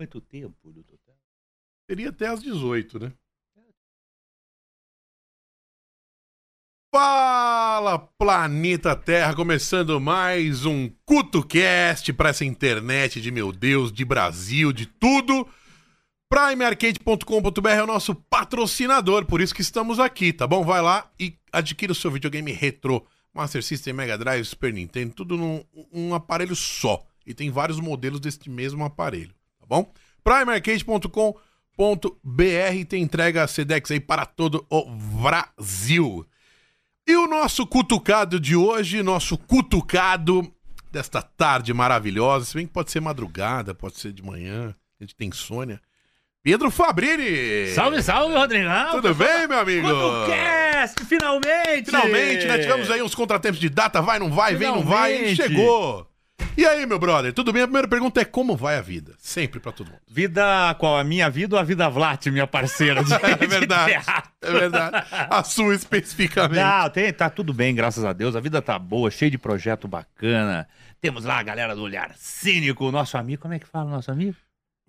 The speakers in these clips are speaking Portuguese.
Quanto tempo total? Seria até às 18, né? Fala, planeta Terra, começando mais um CutoCast para essa internet de meu Deus, de Brasil, de tudo. PrimeArcade.com.br é o nosso patrocinador, por isso que estamos aqui, tá bom? Vai lá e adquira o seu videogame retrô, Master System, Mega Drive, Super Nintendo, tudo num um aparelho só. E tem vários modelos deste mesmo aparelho, bom? PrimeArcade.com.br tem entrega Sedex aí para todo o Brasil. E o nosso cutucado de hoje, nosso cutucado desta tarde maravilhosa, se bem que pode ser madrugada, pode ser de manhã, a gente tem Sônia. Pedro Fabrini! Salve, salve, Rodrigão! Tudo bem, meu amigo? CutoCast, finalmente! Finalmente, né? Tivemos aí uns contratempos de data, vai, não vai, vem, não vai, e Finalmente. chegou! E aí, meu brother, tudo bem? A primeira pergunta é como vai a vida? Sempre pra todo mundo. Vida qual? A minha vida ou a vida Vlat, minha parceira? De, É de verdade. É verdade. A sua especificamente. Não, tem, tá tudo bem, graças a Deus. A vida tá boa, cheio de projeto bacana. Temos lá a galera do Olhar Cínico, o nosso amigo. Como é que fala o nosso amigo?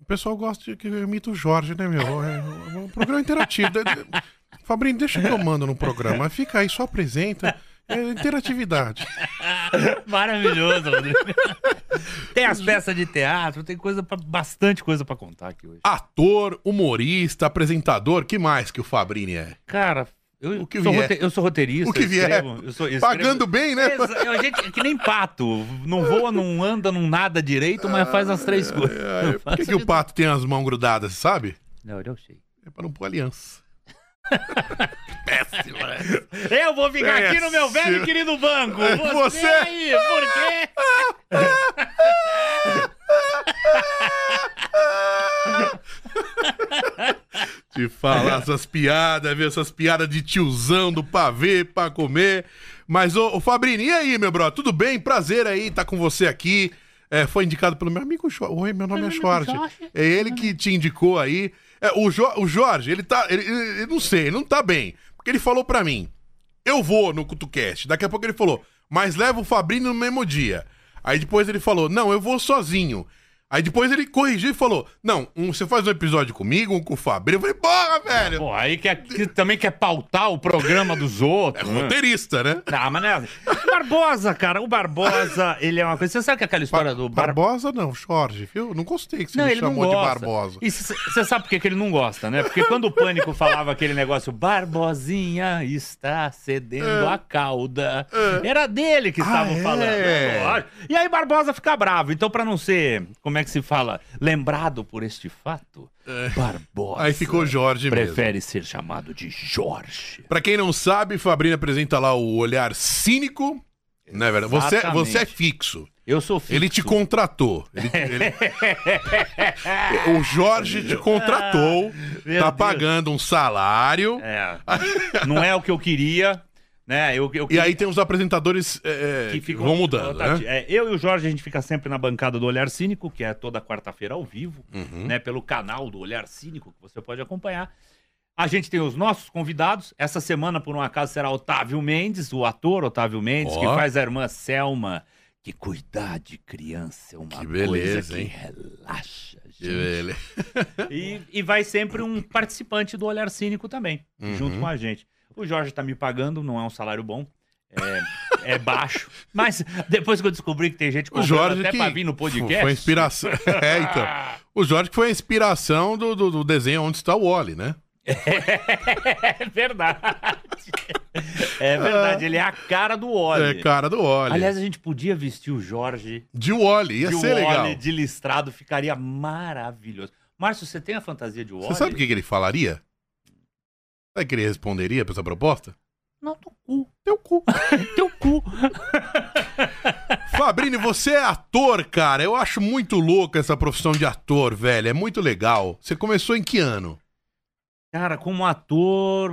O pessoal gosta de que eu imito o Jorge, né, meu? É um programa interativo. Fabrinho, deixa que eu mando no programa. Fica aí, só apresenta. É interatividade. Maravilhoso, Rodrigo. tem as peças de teatro, tem coisa pra, bastante coisa pra contar aqui hoje. Ator, humorista, apresentador, que mais que o Fabrini é? Cara, eu, O que sou, rote- eu sou roteirista. O que eu vier. escrevo- eu sou- eu escrevo- Pagando bem, né? A gente é que nem pato. Não voa, não anda, não nada direito, mas faz as três coisas. É, Por que, que o pato tem as mãos grudadas, sabe? Não, eu sei. É pra não pôr aliança. Péssimo, né? Eu vou ficar aqui no meu velho e querido banco. É, Você, você- aí, por quê? De falar essas piadas, ver essas piadas de tiozão do pavê pra comer. Mas, ô, ô Fabrini, e aí, meu brother? Tudo bem? Prazer aí estar com você aqui. É, foi indicado pelo meu amigo Jorge. Oi, meu nome é Meu Jorge. Jorge. É ele que te indicou aí. É, o, Jo- o Jorge, ele tá. Ele, ele- não sei, ele não tá bem. Porque ele falou pra mim: eu vou no CutuCast. Daqui a pouco ele falou, mas leva o Fabrini no mesmo dia. Aí depois ele falou, não, eu vou sozinho. Aí depois ele corrigiu e falou, não, um, você faz um episódio comigo, um com o Fabrini. Eu falei, porra, velho. Pô, aí quer, que também quer pautar o programa dos É outros. né? roteirista, né? Ah, mas né? O Barbosa, cara, o Barbosa, ele é uma coisa. Você sabe que aquela história do Bar... Barbosa não, Jorge, viu? Não gostei que você Não, me ele não chamou de. Barbosa. E você sabe por que que ele não gosta, né? Porque quando o Pânico falava aquele negócio, Barbosinha está cedendo a cauda, era dele que estavam Ah, é? falando. É lógico. E aí Barbosa fica bravo. Então, pra não ser, como é que se fala, lembrado por este fato, Barbosa Aí ficou Jorge mesmo. prefere ser chamado de Jorge. Pra quem não sabe, Fabrini apresenta lá o Olhar Cínico. Não é verdade? Você, você é fixo. Eu sou fixo. Ele te contratou. Ele- ele- o Jorge te contratou. Meu tá Deus. pagando um salário. É. Não é o que eu queria, né? Eu, eu E aí tem os apresentadores é, é, que, ficam- vão mudando, rotati- né? É, eu e o Jorge, a gente fica sempre na bancada do Olhar Cínico, que é toda quarta-feira ao vivo, Uhum. né? Pelo canal do Olhar Cínico, que você pode acompanhar. A gente tem os nossos convidados. Essa semana, por um acaso, será Otávio Mendes, o ator Otávio Mendes, Ó. que faz a irmã Selma. Que cuidar de criança é uma Que beleza, coisa que hein? relaxa, Que gente. beleza. E, e vai sempre um participante do Olhar Cínico também, Uhum. junto com a gente. O Jorge tá me pagando, não é um salário bom. É, é baixo. Mas depois que eu descobri que tem gente O Jorge até que pra vir no podcast. foi inspiração. É, então. O Jorge que foi a inspiração do, do, do desenho Onde Está o Wally, né? É verdade. É verdade, ele é a cara do Wally. É cara do Wally. Aliás, a gente podia vestir o Jorge de Wally, ia de ser legal. Wally de listrado, ficaria maravilhoso. Márcio, você tem a fantasia de Wally? Você sabe o que, que ele falaria? Sabe que ele responderia pra essa proposta? Não, teu cu. Teu cu. Teu cu. Fabrini, você é ator, cara. Eu acho muito louco essa profissão de ator, velho. É muito legal. Você começou em que ano? Cara, como ator,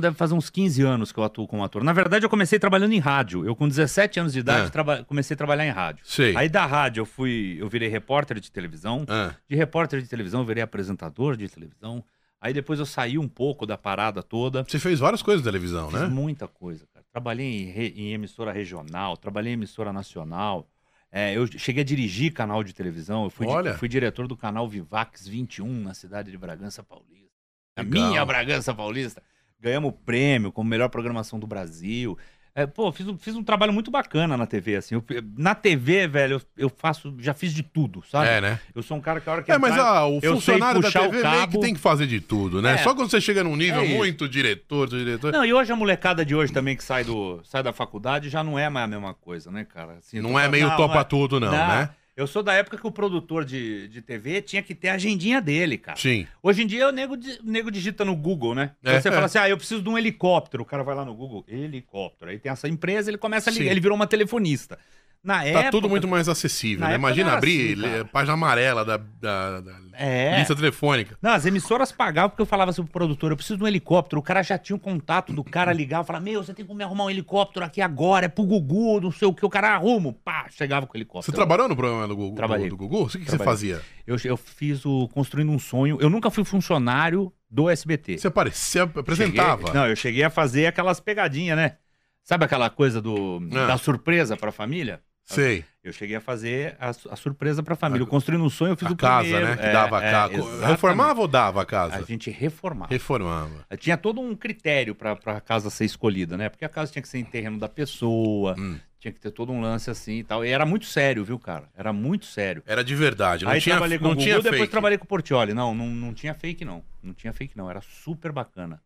deve fazer uns 15 anos que eu atuo como ator. Na verdade, eu comecei trabalhando em rádio. Eu, com 17 anos de idade, Ah. traba- comecei a trabalhar em rádio. Sei. Aí da rádio eu fui, eu virei repórter de televisão. Ah, De repórter de televisão, eu virei apresentador de televisão. Aí depois eu saí um pouco da parada toda. você fez várias coisas na televisão, Fiz né? muita coisa, cara. Trabalhei em, re- em emissora regional, trabalhei em emissora nacional. É, eu cheguei a dirigir canal de televisão. Eu fui, di- Olha. fui diretor do canal Vivax 21 na cidade de Bragança Paulista. A minha Bragança Paulista. Ganhamos prêmio como melhor programação do Brasil. É, pô, fiz, um- fiz um trabalho muito bacana na TV, assim. Eu- na TV, velho, eu, eu faço, já fiz de tudo, sabe? É, né? Eu sou um cara que a hora que É, mas entrar, ah, o funcionário da TV meio que tem que fazer de tudo, né? É. Só quando você chega num nível É muito diretor, diretor. Não, e hoje a molecada de hoje também que sai, do, sai da faculdade já não é mais a mesma coisa, né, cara? Assim, Não é meio não, topa não é- tudo, não, né? Eu sou da época que o produtor de, de TV tinha que ter a agendinha dele, cara. Sim. Hoje em dia o nego, o nego digita no Google, né? É, você é. fala assim, ah, eu preciso de um helicóptero. O cara vai lá no Google, helicóptero. Aí tem essa empresa, ele começa a ligar, Sim. ele virou uma telefonista. Na Tá época... tudo muito mais acessível, né? Imagina abrir assim, página amarela da, da- da É. lista telefônica. Não, as emissoras pagavam porque eu falava assim pro produtor, eu preciso de um helicóptero. O cara já tinha o contato do cara ligar, falava, meu, você tem que me arrumar um helicóptero aqui agora, é pro Gugu, não sei o que, o cara arruma. Pá, chegava com o Você helicóptero. trabalhou no programa do Gugu? Trabalhei. Do, do Gugu? O que, que você fazia? Eu, eu fiz o Construindo um Sonho. Eu nunca fui funcionário do SBT. Você aparecia, apresentava. Cheguei- não, eu cheguei a fazer aquelas pegadinhas, né? Sabe aquela coisa do, Ah. da surpresa pra família? Sei. Eu cheguei a fazer a, a surpresa pra família. A- O Construindo um Sonho eu fiz A o casa, primeiro. né? Que É, dava é, a casa. Reformava ou dava a A casa? gente reformava. Reformava. Tinha todo um critério pra, pra casa ser escolhida, né? Porque a casa tinha que ser em terreno da pessoa, Hum. tinha que ter todo um lance assim e tal. E era muito sério, viu, cara? Era muito sério. Era de verdade. Não Aí tinha, trabalhei com não o Gugu, tinha depois fake. trabalhei com o Portioli. Não, não, não tinha fake, não. Não tinha fake, não. Era super bacana.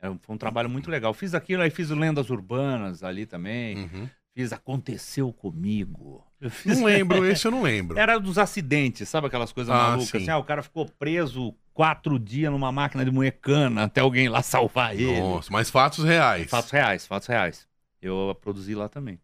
Era um- foi um trabalho muito legal. Fiz aquilo, aí fiz Lendas Urbanas ali também. Uhum. Fiz Aconteceu Comigo. Fiz- Não lembro, esse eu não lembro. Era dos acidentes, sabe aquelas coisas Ah, malucas? sim. Assim, ah, o cara ficou preso quatro dias numa máquina de moer cana até alguém lá salvar ele. Nossa, mas fatos reais. Fatos reais, fatos reais. Eu produzi lá também.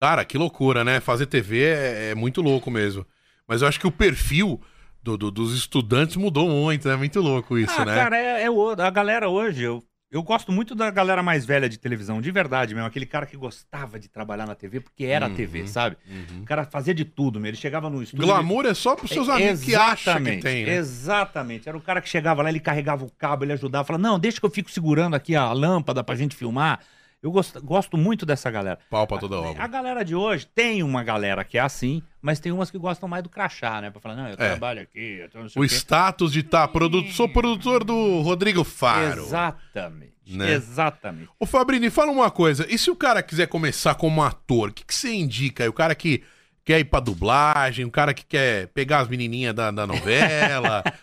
Cara, que loucura, né? Fazer TV é, é muito louco mesmo. Mas eu acho que o perfil do- do- dos estudantes mudou muito, é muito louco isso, ah, né? cara, é, é o- a galera hoje, eu, eu gosto muito da galera mais velha de televisão, de verdade mesmo. Aquele cara que gostava de trabalhar na TV porque era Uhum. TV, sabe? Uhum. O cara fazia de tudo, meu. Ele chegava no estúdio. Glamour é só pros ele... seus amigos que acham que tem, né? Exatamente. Era o cara que chegava lá, ele carregava o cabo, ele ajudava, falava, não, deixa que eu fico segurando aqui a lâmpada pra gente filmar. Eu gosto, gosto muito dessa galera. Pau pra toda A obra. galera de hoje tem uma galera que é assim, mas tem umas que gostam mais do crachá, né? Pra falar, não, eu É. trabalho aqui, eu tô não sei O o status de estar produto, sou produtor do Rodrigo Faro. Exatamente. Né? Exatamente. Ô Fabrini, fala uma coisa. E se o cara quiser começar como ator, o que, que você indica aí? O cara que quer ir pra dublagem, o cara que quer pegar as menininhas da, da novela.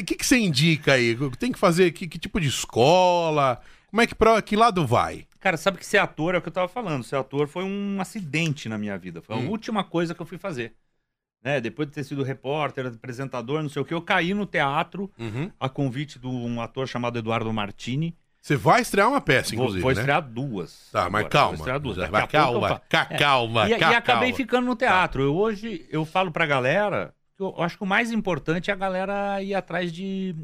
O que, que você indica aí? Tem que fazer que, que tipo de escola? Como é que pra que lado vai? Cara, sabe que ser ator é o que eu tava falando. Ser ator foi um acidente na minha vida. Foi a Hum. última coisa que eu fui fazer. Né? Depois de ter sido repórter, apresentador, não sei o que, eu caí no teatro a convite de um ator chamado Eduardo Martini. Você vai estrear uma peça, Vou, inclusive, vou né? estrear duas. Tá, agora. mas Vou calma. estrear duas. Eu calma, falo. ca- É. calma, E, e acabei calma. ficando no teatro. Eu, hoje eu falo pra galera que eu acho que o mais importante é a galera ir atrás de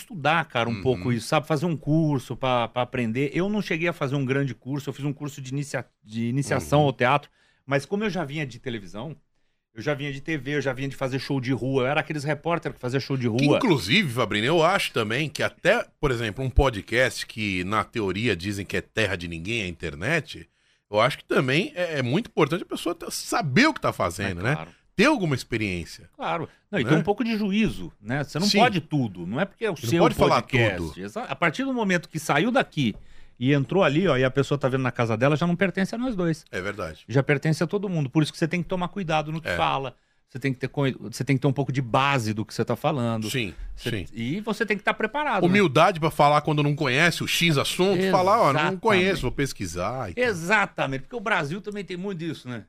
estudar, cara, um Uhum. pouco isso, sabe? Fazer um curso pra pra aprender. Eu não cheguei a fazer um grande curso, eu fiz um curso de, inicia... de iniciação Uhum. ao teatro, mas como eu já vinha de televisão, eu já vinha de TV, eu já vinha de fazer show de rua, eu era aqueles repórter que fazia show de Que, rua. inclusive, Fabrini, eu acho também que até, por exemplo, um podcast que na teoria dizem que é terra de ninguém, a internet, eu acho que também é, é muito importante a pessoa saber o que tá fazendo, É, né? claro. Ter alguma experiência. Claro. Não, e Né? tem um pouco de juízo, né? Você não Sim. pode tudo. Não é porque é o Você não seu pode falar podcast. tudo. Exa- A partir do momento que saiu daqui e entrou ali, ó, e a pessoa tá vendo na casa dela, já não pertence a nós dois. É verdade. Já pertence a todo mundo. Por isso que você tem que tomar cuidado no que É. fala. Você tem que ter, você tem que ter um pouco de base do que você tá falando. Sim, Você- sim. E você tem que estar preparado. né? Humildade pra falar quando não conhece o X assunto, falar, ó, não Exatamente. conheço, vou pesquisar. Exatamente. Porque o Brasil também tem muito disso, né?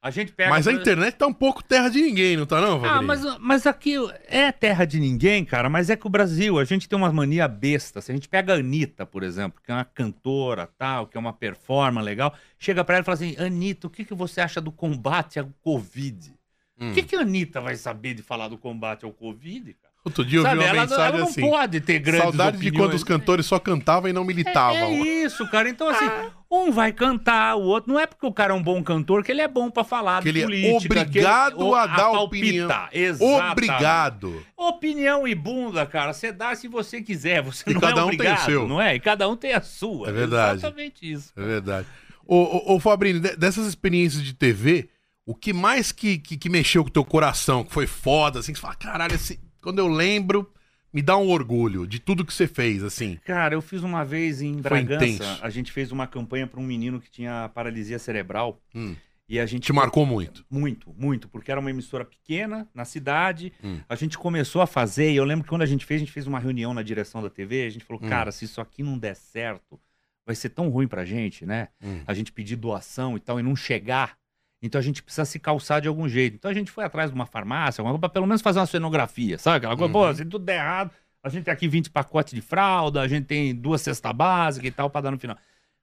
A gente pega. Mas a internet tá um pouco terra de ninguém, não tá não, Ah, Fabrini? mas, mas aqui é terra de ninguém, cara, mas é que o Brasil, a gente tem umas mania besta. Se a gente pega a Anitta, por exemplo, que é uma cantora, tal, que é uma performance legal, chega pra ela e fala assim, Anitta, o que, que você acha do combate ao Covid? Hum. O que, que a Anitta vai saber de falar do combate ao Covid, cara? Outro dia eu vi Sabe, uma ela, mensagem ela não assim. pode ter grandes Saudade de opiniões. quando os cantores só cantavam e não militavam. É, é isso, cara. Então, assim, um vai cantar, o outro. Não é porque o cara é um bom cantor que ele é bom pra falar Que de ele é política. que ele- obrigado ou a dar palpitar. opinião. Exatamente. Obrigado. Opinião e bunda, cara, você dá se você quiser, você E não cada é um tem o obrigado, seu. não é? E cada um tem a sua. É verdade. Exatamente isso. É verdade. Ô, ô, ô Fabrini, de- dessas experiências de TV, O que mais que, que, que mexeu com o teu coração, que foi foda, assim, que você fala, caralho, esse... quando eu lembro, me dá um orgulho de tudo que você fez, assim. Cara, eu fiz uma vez em Bragança, a gente fez uma campanha para um menino que tinha paralisia cerebral Hum. e a gente Te marcou muito. Muito, muito, porque era uma emissora pequena na cidade. Hum. A gente começou a fazer, e eu lembro que quando a gente fez, a gente fez uma reunião na direção da TV, a gente falou, Hum. cara, se isso aqui não der certo, vai ser tão ruim pra gente, né? Hum. A gente pedir doação e tal, e não chegar. Então a gente precisa se calçar de algum jeito. Então a gente foi atrás de uma farmácia, alguma coisa, pra pelo menos fazer uma cenografia, sabe? Aquela coisa, Uhum. pô, se tudo der errado, a gente tem aqui 20 pacotes de fralda, a gente tem duas cestas básicas e tal, pra dar no final.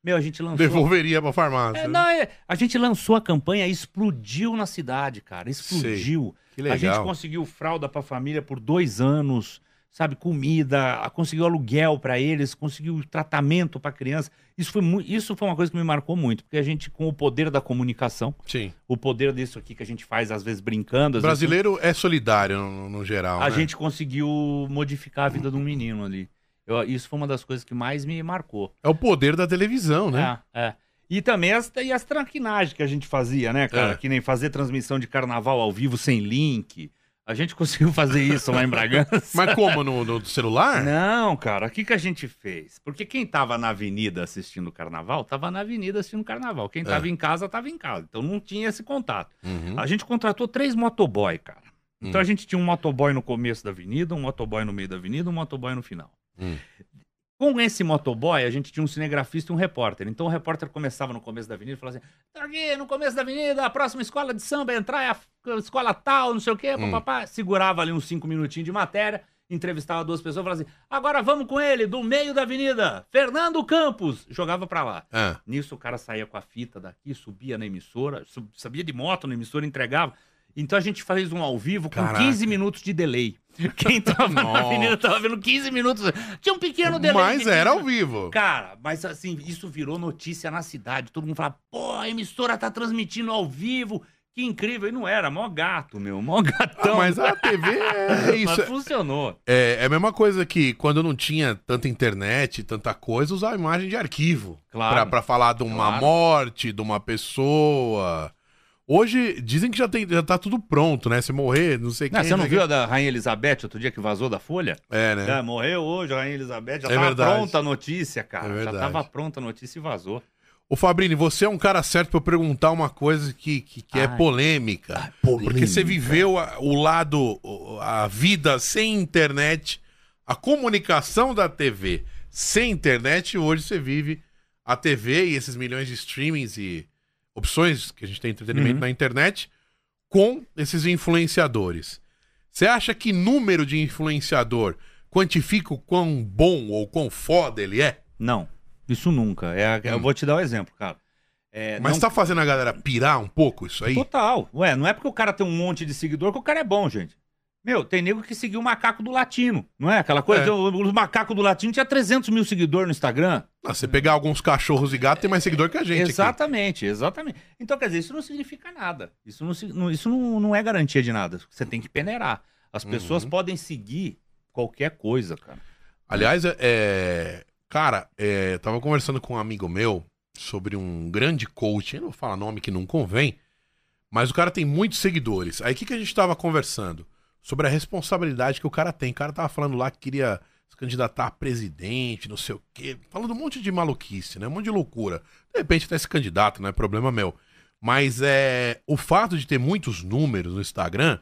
Meu, a gente lançou. Devolveria pra farmácia. É, não, é, a gente lançou a campanha, explodiu na cidade, cara. Explodiu. Que A gente legal. conseguiu fralda pra família por dois anos, sabe? Comida, conseguiu aluguel pra eles, conseguiu tratamento pra criança. Isso foi, isso foi uma coisa que me marcou muito, porque a gente, com o poder da comunicação, Sim. o poder disso aqui que a gente faz, às vezes brincando, O às vezes, brasileiro é solidário no, no geral, a né? gente conseguiu modificar a vida de um menino ali. Eu- isso foi uma das coisas que mais me marcou. É o poder da televisão, né? É, é. E também as, e as traquinagens que a gente fazia, né, cara? É. Que nem fazer transmissão de carnaval ao vivo sem link. A gente conseguiu fazer isso lá em Bragança. Mas como, no, no celular? Não, cara, o que, que a gente fez? Porque quem tava na avenida assistindo o carnaval, tava na avenida assistindo o carnaval. Quem tava É. em casa, tava em casa. Então não tinha esse contato. Uhum. A gente contratou três motoboy, cara. Então Hum. a gente tinha um motoboy no começo da avenida, um motoboy no meio da avenida, um motoboy no final. Hum. Com esse motoboy, a gente tinha um cinegrafista e um repórter. Então o repórter começava no começo da avenida e falava assim: aqui no começo da avenida, a próxima escola de samba a entrar é a escola tal, não sei o quê, Hum. papapá. Segurava ali uns cinco minutinhos de matéria, entrevistava duas pessoas e falava assim: agora vamos com ele, do meio da avenida, Fernando Campos. Jogava pra lá. Ah, Nisso o cara saía com a fita daqui, subia na emissora, sub- sabia de moto na emissora, entregava. Então a gente fez um ao vivo com Caraca. 15 minutos de delay. Quem tava na avenida tava vendo 15 minutos. Tinha um pequeno delay. mas era 15 ao vivo. Cara, mas assim, isso virou notícia na cidade. Todo mundo falava, pô, a emissora tá transmitindo ao vivo. Que incrível. E não era, mó gato, meu, mó Ah, gatão. mas a TV é isso. Mas funcionou. É, é a mesma coisa que quando não tinha tanta internet, tanta coisa, usar imagem de arquivo. Claro. Pra, pra falar de uma Claro. morte, de uma pessoa. Hoje, dizem que já, tem, já tá tudo pronto, né? Se morrer, não sei Não, quem. você não viu a da Rainha Elizabeth outro dia que vazou da Folha? É, né? Morreu hoje a Rainha Elizabeth. Já É tava verdade. pronta a notícia, cara. É já verdade. tava pronta a notícia e vazou. Ô Fabrini, você é um cara certo pra eu perguntar uma coisa que, que, que é Ai. polêmica. Porque você viveu a- o lado, o- a vida sem internet, a comunicação da TV sem internet, e hoje você vive a TV e esses milhões de streamings e opções que a gente tem entretenimento Uhum. na internet com esses influenciadores. Você acha que número de influenciador quantifica o quão bom ou quão foda ele é? Não, isso nunca. É, Eu Hum. vou te dar um exemplo, cara. É, Mas não- tá fazendo a galera pirar um pouco isso aí? Total. Ué, não é porque o cara tem um monte de seguidor que o cara é bom, gente. Meu, tem nego que seguiu o macaco do latino, não é? Aquela coisa, É. o, o macaco do latino tinha 300 mil seguidores no Instagram. Ah, você pegar alguns cachorros e gatos, tem mais seguidor que a gente. aqui. exatamente, exatamente. Então, quer dizer, isso não significa nada. Isso não, isso não, não é garantia de nada. Você tem que peneirar. As pessoas Uhum. podem seguir qualquer coisa, cara. Aliás, é- é, cara, é, eu tava conversando com um amigo meu sobre um grande coach, eu não vou falar nome que não convém, mas o cara tem muitos seguidores. Aí o que, que a gente tava conversando? Sobre a responsabilidade que o cara tem. O cara tava falando lá que queria se candidatar a presidente, não sei o quê. Falando um monte de maluquice, né? Um monte de loucura. De repente até esse candidato, não é problema meu. Mas é o fato de ter muitos números no Instagram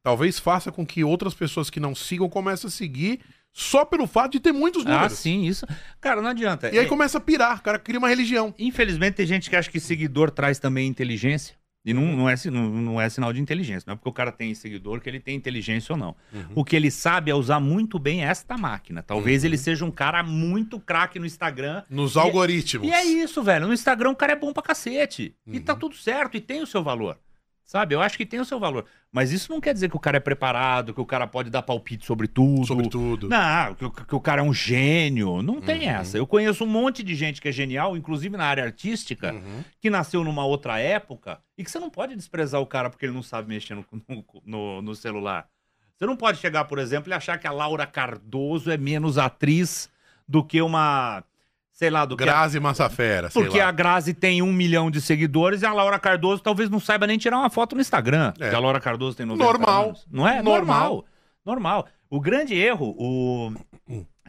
talvez faça com que outras pessoas que não sigam comecem a seguir só pelo fato de ter muitos Ah, números. sim, isso. Cara, não adianta. E aí É- começa a pirar, o cara cria uma religião. Infelizmente, tem gente que acha que seguidor traz também inteligência. E não, não, é, não, não é sinal de inteligência. Não é porque o cara tem seguidor que ele tem inteligência ou não. O que ele sabe é usar muito bem esta máquina. Talvez Uhum. ele seja um cara muito craque no Instagram. Nos E- algoritmos. E é isso, velho. No Instagram o cara é bom pra cacete. E tá Uhum. tudo certo e tem o seu valor. Sabe? Eu acho que tem o seu valor. Mas isso não quer dizer que o cara é preparado, que o cara pode dar palpite sobre tudo. Sobre tudo. Não, que, o- que o cara é um gênio. Não tem Uhum. essa. Eu conheço um monte de gente que é genial, inclusive na área artística, Uhum. que nasceu numa outra época e que você não pode desprezar o cara porque ele não sabe mexer no, no- no- no celular. Você não pode chegar, por exemplo, e achar que a Laura Cardoso é menos atriz do que uma, sei lá, do que. Grazi Massafera, sei Porque a Grazi tem um milhão de seguidores e a Laura Cardoso talvez não saiba nem tirar uma foto no Instagram. É. Porque a Laura Cardoso tem 90 Normal. anos. Não é? Normal. Normal. Normal. O grande erro, o.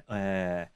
É...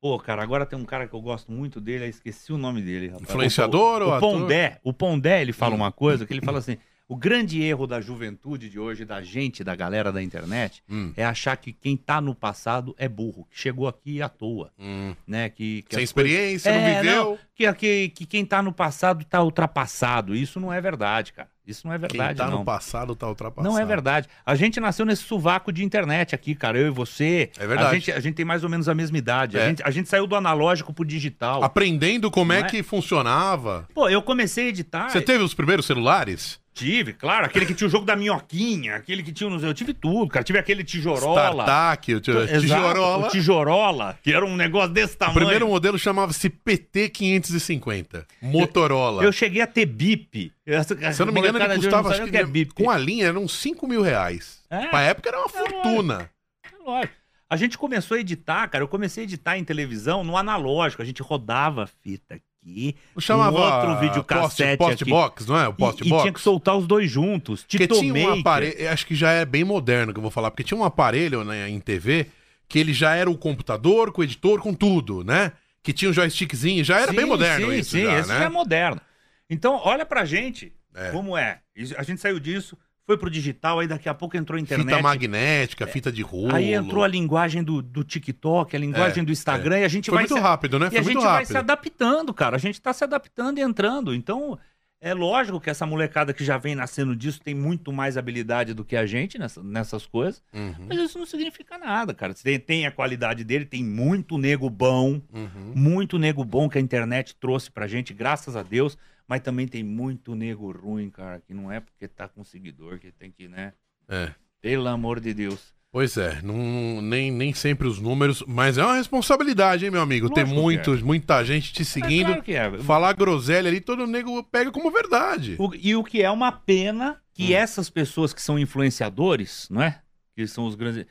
Pô, cara, agora tem um cara que eu gosto muito dele, aí esqueci o nome dele, rapaz. Influenciador o, ou o, ator? Pondé, o Pondé, ele fala uma coisa que ele fala assim: o grande erro da juventude de hoje, da gente, da galera da internet, Hum, é achar que quem tá no passado é burro, que chegou aqui à toa, hum. né? Que, que Sem as coisas- experiência, É, não viveu. que, que, que quem tá no passado tá ultrapassado. Isso não é verdade, cara. Isso não é Quem verdade, tá não. no passado tá ultrapassado. Não é verdade. A gente nasceu nesse sovaco de internet aqui, cara. Eu e você. É verdade. A gente, a gente tem mais ou menos a mesma idade. É. A, gente, a gente saiu do analógico pro digital. Aprendendo como é Não é? que funcionava. Pô, eu comecei a editar. Você teve os primeiros celulares? Tive, claro. Aquele que tinha o jogo da minhoquinha, aquele que tinha. Eu tive tudo, cara. Tive aquele tijorola. Startup, o Exato, tijorola. O tijorola, que era um negócio desse O tamanho. primeiro modelo chamava-se PT550. Motorola. Eu cheguei a ter bip. Se eu não me engano, ele custava, acho o que, que é bip. com a linha, eram uns 5 mil reais. É. Pra época era uma fortuna. É lógico. A gente começou a editar, cara. Eu comecei a editar em televisão no analógico. A gente rodava a fita aqui. Chamava Um outro videocassete post, aqui. box, não é? O E, post e box. tinha que soltar os dois juntos. Porque tinha um aparelho, acho que já é bem moderno que eu vou falar, porque tinha um aparelho né, em TV que ele já era o computador, com o editor, com tudo, né? Que tinha um joystickzinho, já era Sim, bem moderno sim, isso sim, já, esse né? já é moderno. Então, olha pra gente É. como é. A gente saiu disso, foi pro digital, aí daqui a pouco entrou a internet. Fita magnética, fita de rolo. Aí entrou a linguagem do, do TikTok, a linguagem É, do Instagram, e a gente Foi vai muito se- rápido, né? E Foi a muito gente vai rápido. se adaptando, cara. A gente tá se adaptando e entrando. Então, é lógico que essa molecada que já vem nascendo disso tem muito mais habilidade do que a gente nessa- nessas coisas. Uhum, Mas isso não significa nada, cara. Tem, tem a qualidade dele, tem muito nego bom, uhum. muito nego bom que a internet trouxe pra gente, graças a Deus. Mas também tem muito nego ruim, cara, que não é porque tá com seguidor que tem que, né? É. Pelo amor de Deus. Pois é, não, nem, nem sempre os números, mas é uma responsabilidade, hein, meu amigo? Ter Lógico que muitos, muita gente te É seguindo, claro que é. falar groselha ali, todo nego pega como verdade. O- e o que é uma pena que Hum. essas pessoas que são influenciadores, não é? Que são os grandes.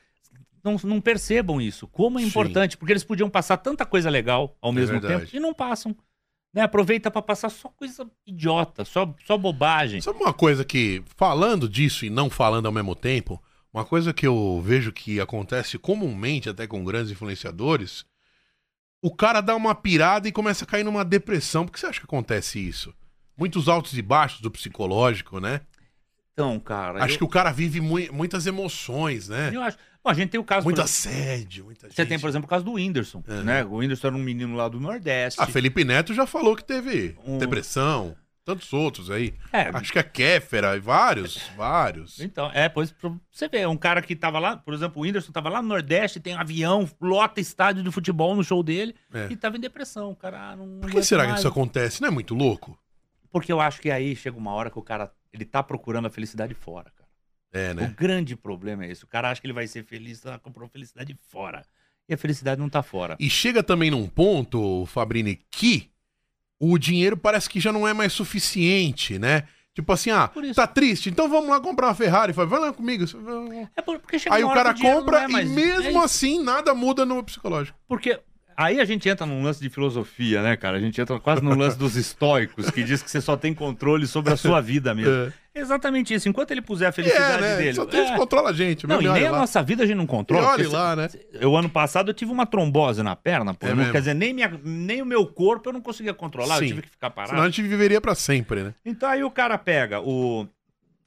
Não, não percebam isso. Como é Sim. importante, porque eles podiam passar tanta coisa legal ao É mesmo tempo e não passam. Né? Aproveita pra passar só coisa idiota, só, só bobagem. Sabe uma coisa que, falando disso e não falando ao mesmo tempo, uma coisa que eu vejo que acontece comumente até com grandes influenciadores, o cara dá uma pirada e começa a cair numa depressão. Por que você acha que acontece isso? Muitos altos e baixos do psicológico, né? Então, cara. Acho eu, que o cara vive mui- muitas emoções, né? eu acho. Bom, a gente tem o caso. Muito por- assédio, muita Você gente. tem, por exemplo, o caso do Whindersson. Uhum. Né? O Whindersson era um menino lá do Nordeste. Ah, Felipe Neto já falou que teve Um- depressão. Tantos outros aí. É, Acho que a Kéfera, vários, vários. Então, é, pois você vê, um cara que tava lá, por exemplo, o Whindersson tava lá no Nordeste, tem um avião, lota estádio de futebol no show dele É. e tava em depressão. O cara ah, não. Por que será que mais. isso acontece? Não é muito louco? Porque eu acho que aí chega uma hora que o cara, ele tá procurando a felicidade fora, cara. É, O né? grande problema é esse. O cara acha que ele vai ser feliz, tá comprou felicidade fora. E a felicidade não tá fora. E chega também num ponto, Fabrini, que o dinheiro parece que já não é mais suficiente, né? Tipo assim, ah, tá triste, então vamos lá comprar uma Ferrari. Fala, vai lá comigo. É por- porque chega Aí o cara compra é mais- e mesmo é assim nada muda no psicológico. Porque aí a gente entra num lance de filosofia, né, cara? A gente entra quase no lance dos estoicos, que diz que você só tem controle sobre a sua vida mesmo. É. Exatamente isso. Enquanto ele puser a É, felicidade né? dele. Só tem é. controla a gente. Não, e nem a lá. nossa vida a gente não controla. olha lá, né? Eu, ano passado, eu tive uma trombose na perna, pô. É Não- quer dizer, nem, minha, nem o meu corpo eu não conseguia controlar, Sim. eu tive que ficar parado. Senão a gente viveria pra sempre, né? Então aí o cara pega o.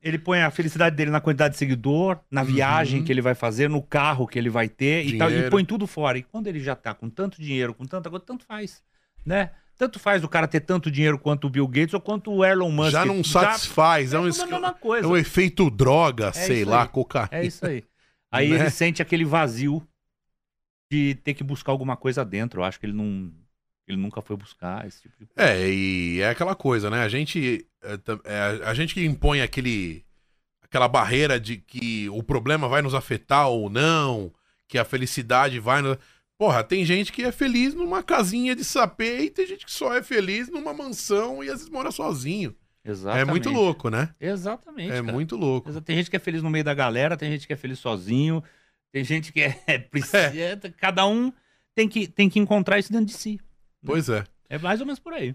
Ele põe a felicidade dele na quantidade de seguidor, na viagem Uhum. que ele vai fazer, no carro que ele vai ter e, tal, e põe tudo fora. E quando ele já tá com tanto dinheiro, com tanta coisa, tanto faz, né? Tanto faz o cara ter tanto dinheiro quanto o Bill Gates ou quanto o Elon Musk. já não satisfaz. É, um, é a mesma é coisa. um efeito droga, sei isso lá, aí. cocaína. É isso aí. Aí Né? ele sente aquele vazio de ter que buscar alguma coisa dentro. Eu acho que ele não. Ele nunca foi buscar esse tipo de coisa. É, e é aquela coisa, né? A gente, é, é, a gente que impõe aquele, aquela barreira de que o problema vai nos afetar ou não, que a felicidade vai nos... Porra, tem gente que é feliz numa casinha de sapê e tem gente que só é feliz numa mansão e às vezes mora sozinho. Exatamente. É muito louco, né? Exatamente. É cara. muito louco. Tem gente que é feliz no meio da galera, tem gente que é feliz sozinho, tem gente que é. precisa- Cada um tem que, tem que encontrar isso dentro de si. Pois é. É mais ou menos por aí.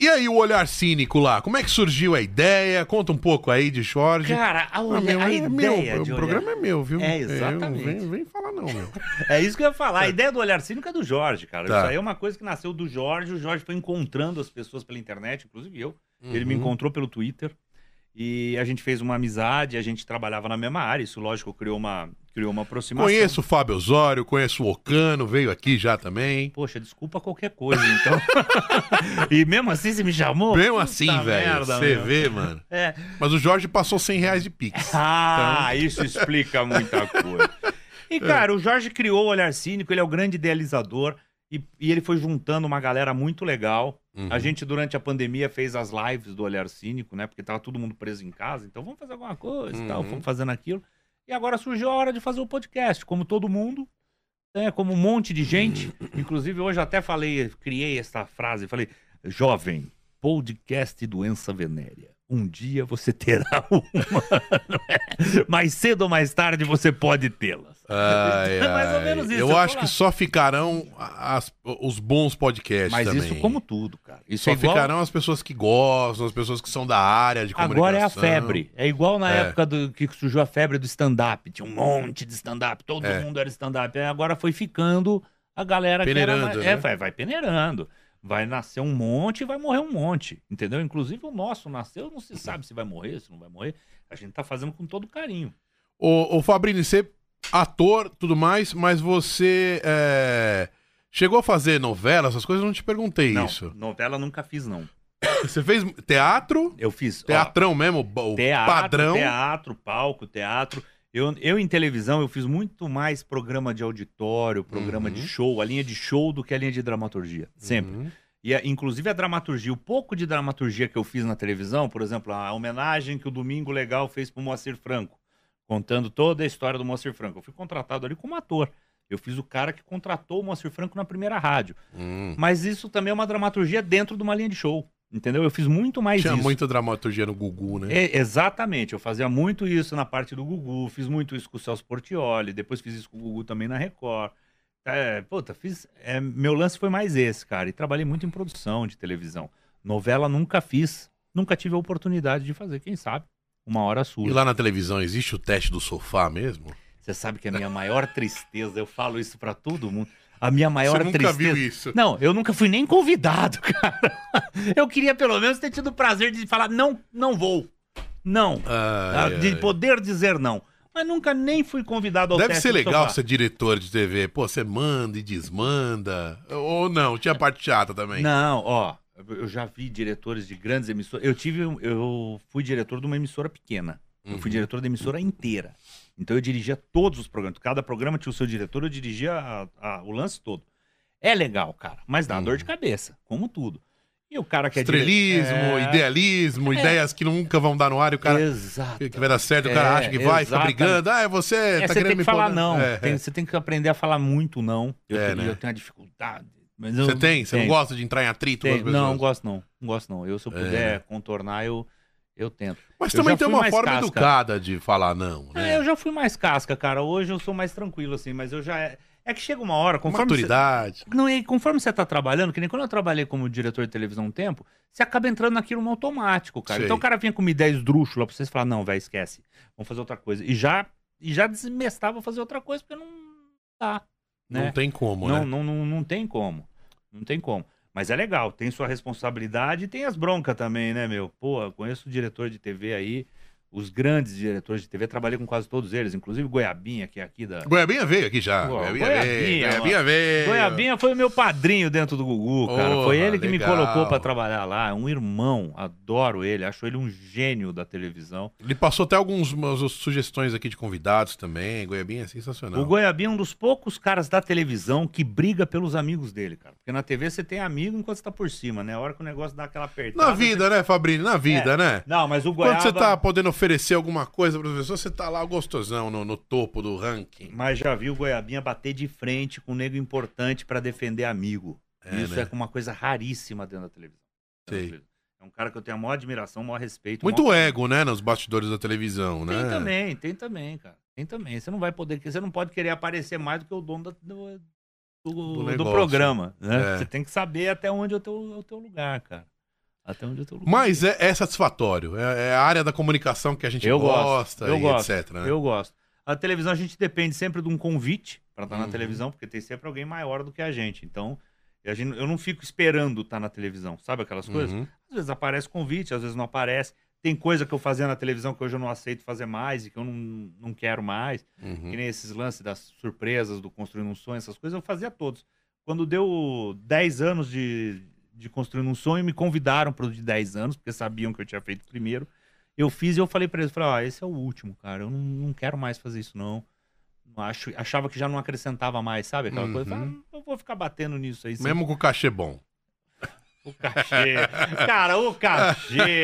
E aí, o olhar cínico lá? Como é que surgiu a ideia? Conta um pouco aí de Jorge. Cara, a, Ah, olha, meu, a é ideia meu, de o programa é meu, viu? É, Eu exatamente. vem, vem falar não, meu. É isso que eu ia falar. A ideia do olhar cínico é do Jorge, cara. Tá. Isso aí é uma coisa que nasceu do Jorge. O Jorge foi encontrando as pessoas pela internet, inclusive eu. Ele me Uhum. encontrou pelo Twitter. E a gente fez uma amizade, a gente trabalhava na mesma área. Isso, lógico, criou uma, criou uma aproximação. Conheço o Fábio Osório, conheço o Ocano, veio aqui já também. Poxa, desculpa qualquer coisa, então. e mesmo assim você me chamou? Mesmo Puta assim, velho. Você vê, mano. É. Mas o Jorge passou 100 reais de Pix. Ah, isso explica muita coisa. E, cara, o Jorge criou o Olhar Cínico, ele é o grande idealizador. E, e ele foi juntando uma galera muito legal. Uhum. A gente, durante a pandemia, fez as lives do Olhar Cínico, né? Porque tava todo mundo preso em casa. Então, vamos fazer alguma coisa e tal. Uhum. Fomos fazendo aquilo. E agora surgiu a hora de fazer o podcast. Como todo mundo, né? como um monte de gente. Inclusive, hoje até falei, criei essa frase. Falei, jovem, podcast doença venérea. Um dia você terá uma. é? Mais cedo ou mais tarde você pode tê-las. Ai, É mais ou menos isso, Eu eu acho que só ficarão as- os bons podcasts Mas também. isso como tudo, cara. Isso Só é igual... ficarão as pessoas que gostam, as pessoas que são da área de comunicação. Agora é a febre. É igual na É. época do que surgiu a febre do stand-up. Tinha um monte de stand-up, todo É. mundo era stand-up. Agora foi ficando a galera que era Peneirando, mais- né? É, vai, vai peneirando. Vai nascer um monte e vai morrer um monte. Entendeu? Inclusive o nosso nasceu, não se sabe se vai morrer, se não vai morrer. A gente tá fazendo com todo carinho. Ô, ô Fabrini, você ator, tudo mais, mas você é, chegou a fazer novela, essas coisas? Eu não te perguntei não, isso. novela nunca fiz, não. Você fez teatro? Eu fiz. ó, Teatrão mesmo, o teatro, padrão. teatro, palco, teatro. Eu, eu em televisão, eu fiz muito mais programa de auditório, programa Uhum. de show, a linha de show do que a linha de dramaturgia. Sempre. Uhum. E a- inclusive a dramaturgia, o pouco de dramaturgia que eu fiz na televisão, por exemplo, a homenagem que o Domingo Legal fez pro Moacir Franco, contando toda a história do Moacir Franco. Eu fui contratado ali como ator. Eu fiz o cara que contratou o Moacir Franco na primeira rádio. Hum. Mas isso também é uma dramaturgia dentro de uma linha de show. Entendeu? Eu fiz muito mais Tinha isso. muita dramaturgia no Gugu, né? É, exatamente, eu fazia muito isso na parte do Gugu, fiz muito isso com o Celso Portioli, depois fiz isso com o Gugu também na Record. É, puta, fiz. é, meu lance foi mais esse, cara. E trabalhei muito em produção de televisão. Novela nunca fiz, nunca tive a oportunidade de fazer, quem sabe? Uma hora E surge. lá na televisão existe o teste do sofá mesmo? Você sabe que a minha maior tristeza, eu falo isso pra todo mundo. A minha maior Você nunca tristeza. viu isso? Não, eu nunca fui nem convidado, cara. Eu queria pelo menos ter tido o prazer de falar, não, não vou. Não. Ai, Ah, de ai. poder dizer não. Mas nunca nem fui convidado ao Deve ser legal ser diretor de TV. Pô, você manda e desmanda. Ou não, tinha parte chata também. Não, ó, eu já vi diretores de grandes emissoras. Eu tive, eu fui diretor de uma emissora pequena. Eu fui Uhum. diretor da emissora inteira. Então eu dirigia todos os programas. Cada programa tinha o seu diretor, eu dirigia a- a- o lance todo. É legal, cara, mas dá Uhum. dor de cabeça, como tudo. E o cara que é Estrelismo, É, idealismo, ideias que nunca vão dar no ar e o cara Exato. que vai dar certo, o cara É, acha que vai, fica exatamente. brigando. Ah, é você, É, tá você querendo tem me que falar podar. não. É, Tem- é. Você tem que aprender a falar muito não. Eu, É, tenho, né? eu tenho a dificuldade. Mas eu- Você tem? Você não tenho. gosta de entrar em atrito com as Tem- pessoas? Não, não gosto não. Não gosto não. Eu, se eu É. puder contornar, eu, eu tento. Mas Eu também tem uma forma casca. educada de falar não, É, né? eu já fui mais casca, cara. Hoje eu sou mais tranquilo, assim, mas eu já. É, é que chega uma hora, conforme. Maturidade. Você, não, e conforme você tá trabalhando, que nem quando eu trabalhei como diretor de televisão um tempo, você acaba entrando naquilo no automático, cara. Sei. Então o cara vinha com uma ideia esdrúxula pra vocês falar, não, velho, esquece. Vamos fazer outra coisa. E já, e já desmestava fazer outra coisa, porque não dá. Né? Não tem como, não, né? não, não, não tem como. Não tem como. Mas é legal, tem sua responsabilidade e tem as broncas também, né, meu? Pô, conheço o diretor de TV aí, os grandes diretores de TV, trabalhei com quase todos eles, inclusive Goiabinha, que é aqui da. Goiabinha veio aqui já. Goiabinha, Goiabinha, veio. Goiabinha veio. Goiabinha foi o meu padrinho dentro do Gugu, cara. Porra, foi ele que me legal. colocou pra trabalhar lá. É um irmão, adoro ele, acho ele um gênio da televisão. Ele passou até algumas umas sugestões aqui de convidados também. Goiabinha é sensacional. O Goiabinha é um dos poucos caras da televisão que briga pelos amigos dele, cara. Porque na TV você tem amigo enquanto você tá por cima, né? A hora que o negócio dá aquela apertada. Na vida, né, Fabrini? Na vida, É. né? Não, mas o Goiaba... Quando você tá podendo oferecer alguma coisa para as pessoas, você tá lá gostosão no, no topo do ranking. Mas já viu o Goiabinha bater de frente com um nego importante pra defender amigo. É, Isso né? é uma coisa raríssima dentro da televisão. Sei. É um cara que eu tenho a maior admiração, o maior respeito. Muito maior- ego, né, nos bastidores da televisão, né? Tem também, tem também, cara. Tem também. Você não vai poder, você não pode querer aparecer mais do que o dono da- do, do, do negócio. programa. Né? É. Você tem que saber até onde é o teu, é o teu lugar, cara. Até onde teu lugar. Mas é, é satisfatório. É, é a área da comunicação que a gente eu gosta gosto, eu e gosto, etc. né? Eu gosto. A televisão a gente depende sempre de um convite para estar Uhum. na televisão, porque tem sempre alguém maior do que a gente. Então, a gente, eu não fico esperando estar na televisão, sabe aquelas coisas? Uhum. Às vezes aparece convite, às vezes não aparece. Tem coisa que eu fazia na televisão que hoje eu não aceito fazer mais e que eu não, não quero mais. Uhum. Que nem esses lances das surpresas, do Construindo um Sonho, essas coisas, eu fazia todos. Quando deu 10 anos de, de Construindo um Sonho, me convidaram para o de 10 anos, porque sabiam que eu tinha feito primeiro. Eu fiz e eu falei para eles, falei, ó, esse é o último, cara, eu não, não quero mais fazer isso, não. Acho, achava que já não acrescentava mais, sabe? Aquela coisa, Uhum. falei, ah, eu vou ficar batendo nisso aí. sim." Mesmo com o cachê bom. O cachê. Cara, o cachê.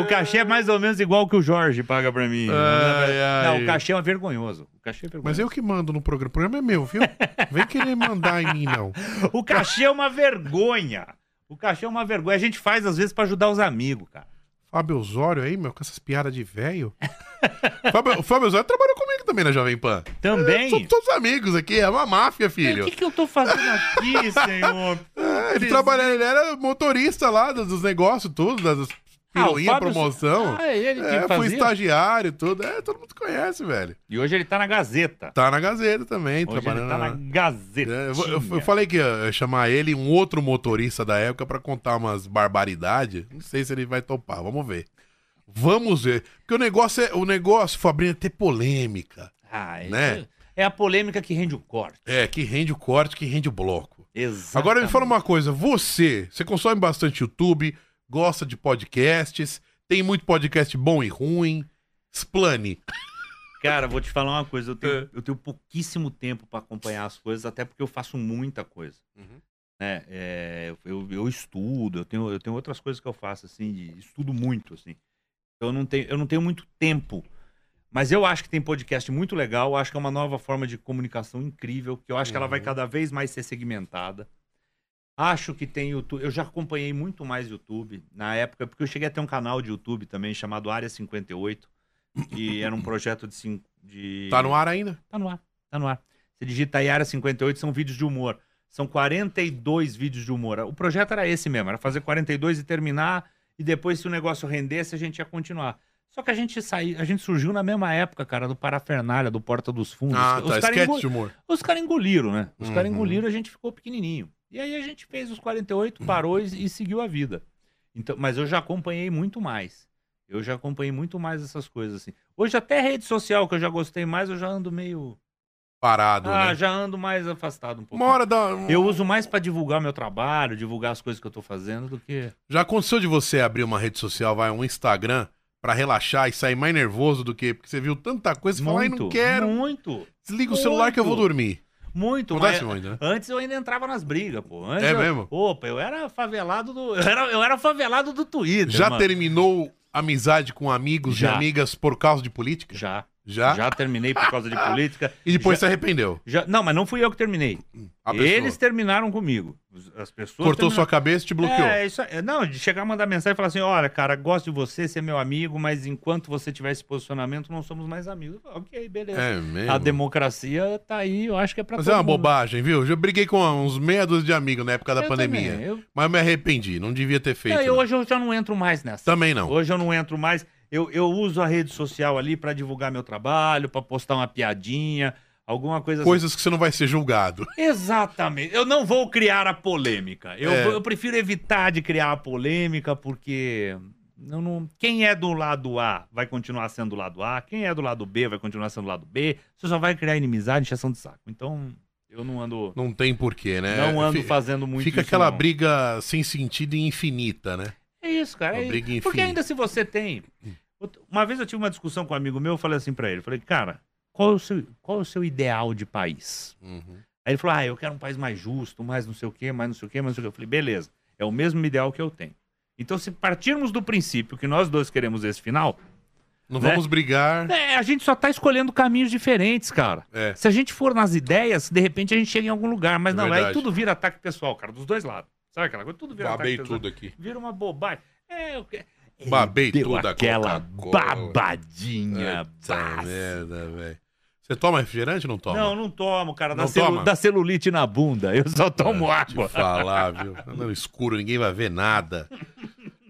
O cachê é mais ou menos igual que o Jorge paga pra mim. Ai, ai. Não, o cachê é vergonhoso. O cachê é vergonhoso. Mas eu que mando no programa. O programa é meu, viu? Vem querer mandar em mim, não. O cachê é uma vergonha. O cachê é uma vergonha. A gente faz às vezes pra ajudar os amigos, cara. Fábio Osório aí, meu, com essas piadas de velho. Fábio, o Fábio Osório trabalhou comigo também na Jovem Pan. Também. Somos todos amigos aqui, é uma máfia, O filho. que, que eu tô fazendo aqui, senhor? É, ele trabalhava, ele era motorista lá dos dos negócios, tudo, das o piruinha, Fábio- promoção. Ah, é ele que é, fui fazia? estagiário, tudo. É, todo mundo conhece, velho. E hoje ele tá na Gazeta. Tá na Gazeta também, Hoje ele trabalhando tá na. Gazeta. É, eu, eu- eu falei que ia chamar ele e um outro motorista da época pra contar umas barbaridades. Não sei se ele vai topar, vamos ver. Vamos ver. Porque o negócio é. O negócio, Fabrinho, é ter polêmica. Ah, isso Né? É a polêmica que rende o corte. É, que rende o corte, que rende o bloco. Exato. Agora me fala uma coisa, você, você consome bastante YouTube, gosta de podcasts, tem muito podcast bom e ruim. Explane. Cara, vou te falar uma coisa. Eu tenho, É. eu tenho pouquíssimo tempo pra acompanhar as coisas, até porque eu faço muita coisa. Uhum. Né? É, eu, eu estudo, eu tenho, eu tenho outras coisas que eu faço, assim, de- estudo muito, assim. Eu não tenho, eu não tenho muito tempo. Mas eu acho que tem podcast muito legal, acho que é uma nova forma de comunicação incrível, que eu acho que ela vai Uhum. cada vez mais ser segmentada. Acho que tem YouTube. Eu já acompanhei muito mais YouTube na época, porque eu cheguei a ter um canal de YouTube também chamado Área 58, que era um projeto de. cin- de... Tá no ar ainda? Tá no ar, tá no ar. Você digita aí Área 58, são vídeos de humor. São 42 vídeos de humor. O projeto era esse mesmo, era fazer 42 e terminar, e depois, se o negócio rendesse, a gente ia continuar. Só que a gente saiu, a gente surgiu na mesma época, cara, do Parafernália, do Porta dos Fundos. Ah, Os tá. caras Sketch engo- de humor. os caras engoliram, né? Os caras Uhum. engoliram a gente ficou pequenininho. E aí a gente fez os 48, parou e, e seguiu a vida. Então, mas eu já acompanhei muito mais. Eu já acompanhei muito mais essas coisas assim. Hoje até rede social que eu já gostei mais, eu já ando meio Parado, Ah, né? já ando mais afastado um pouco. Uma hora da. Eu uso mais pra divulgar meu trabalho, divulgar as coisas que eu tô fazendo do que Já aconteceu de você abrir uma rede social, vai, um Instagram, pra relaxar e sair mais nervoso do que. Porque você viu tanta coisa e fala, ai, muito. não quero. Muito. Desliga o celular que eu vou muito. dormir. Muito, Acontece mas muito, né? antes eu ainda entrava nas brigas, pô. Antes É eu- mesmo? Opa, eu era favelado do eu era, eu era favelado do Twitter, Já mano. terminou amizade com amigos Já. e amigas por causa de política? Já. Já? Já terminei por causa de política. E depois já, se arrependeu. já- Não, mas não fui eu que terminei. Eles terminaram comigo. As pessoas cortou terminaram- sua cabeça e te bloqueou. É, isso é- Não, de chegar a mandar mensagem e falar assim: olha, cara, gosto de você, você é meu amigo, mas enquanto você tiver esse posicionamento, não somos mais amigos. Eu ok, beleza. É mesmo. A democracia tá aí, eu acho que é pra Mas todo é uma mundo. bobagem, viu? Já briguei com uns meia dúzia de amigos na época da Eu pandemia. também, eu- Mas eu me arrependi, não devia ter feito. Eu- não. hoje eu já não entro mais nessa. Também não. Hoje eu não entro mais. Eu, eu uso a rede social ali pra divulgar meu trabalho, pra postar uma piadinha, alguma coisa assim. Coisas que você não vai ser julgado. Exatamente. Eu não vou criar a polêmica. Eu, É. eu prefiro evitar de criar a polêmica, porque não, quem é do lado A vai continuar sendo do lado A, quem é do lado B vai continuar sendo do lado B. Você só vai criar inimizade, encheção de saco. Então, eu não ando, Não tem porquê, né? não ando fazendo muito Fica aquela não. briga sem sentido e infinita, né? É isso, cara. É briga. Porque ainda se você tem. Uma vez eu tive uma discussão com um amigo meu, eu falei assim pra ele, falei, cara, qual é o seu, qual é o seu ideal de país? Uhum. Aí ele falou: Ah, eu quero um país mais justo, mais não sei o quê, mais não sei o quê, mais não sei o quê. Eu falei: beleza, é o mesmo ideal que eu tenho. Então, se partirmos do princípio que nós dois queremos esse final, Não Né? vamos brigar. é, a gente só tá escolhendo caminhos diferentes, cara. É. Se a gente for nas ideias, de repente a gente chega em algum lugar. Mas É não, aí verdade. tudo vira ataque pessoal, cara, dos dois lados. Sabe aquela coisa? Tudo vira Babei tudo aqui. Vira uma bobagem. É, eu Ele Babei deu tudo a aquela babadinha Puta merda, velho. Você toma refrigerante ou não toma? Não, não tomo, cara. Dá, Não celu- toma? dá celulite na bunda. Eu só tomo Te água. falar, viu? No escuro, ninguém vai ver nada.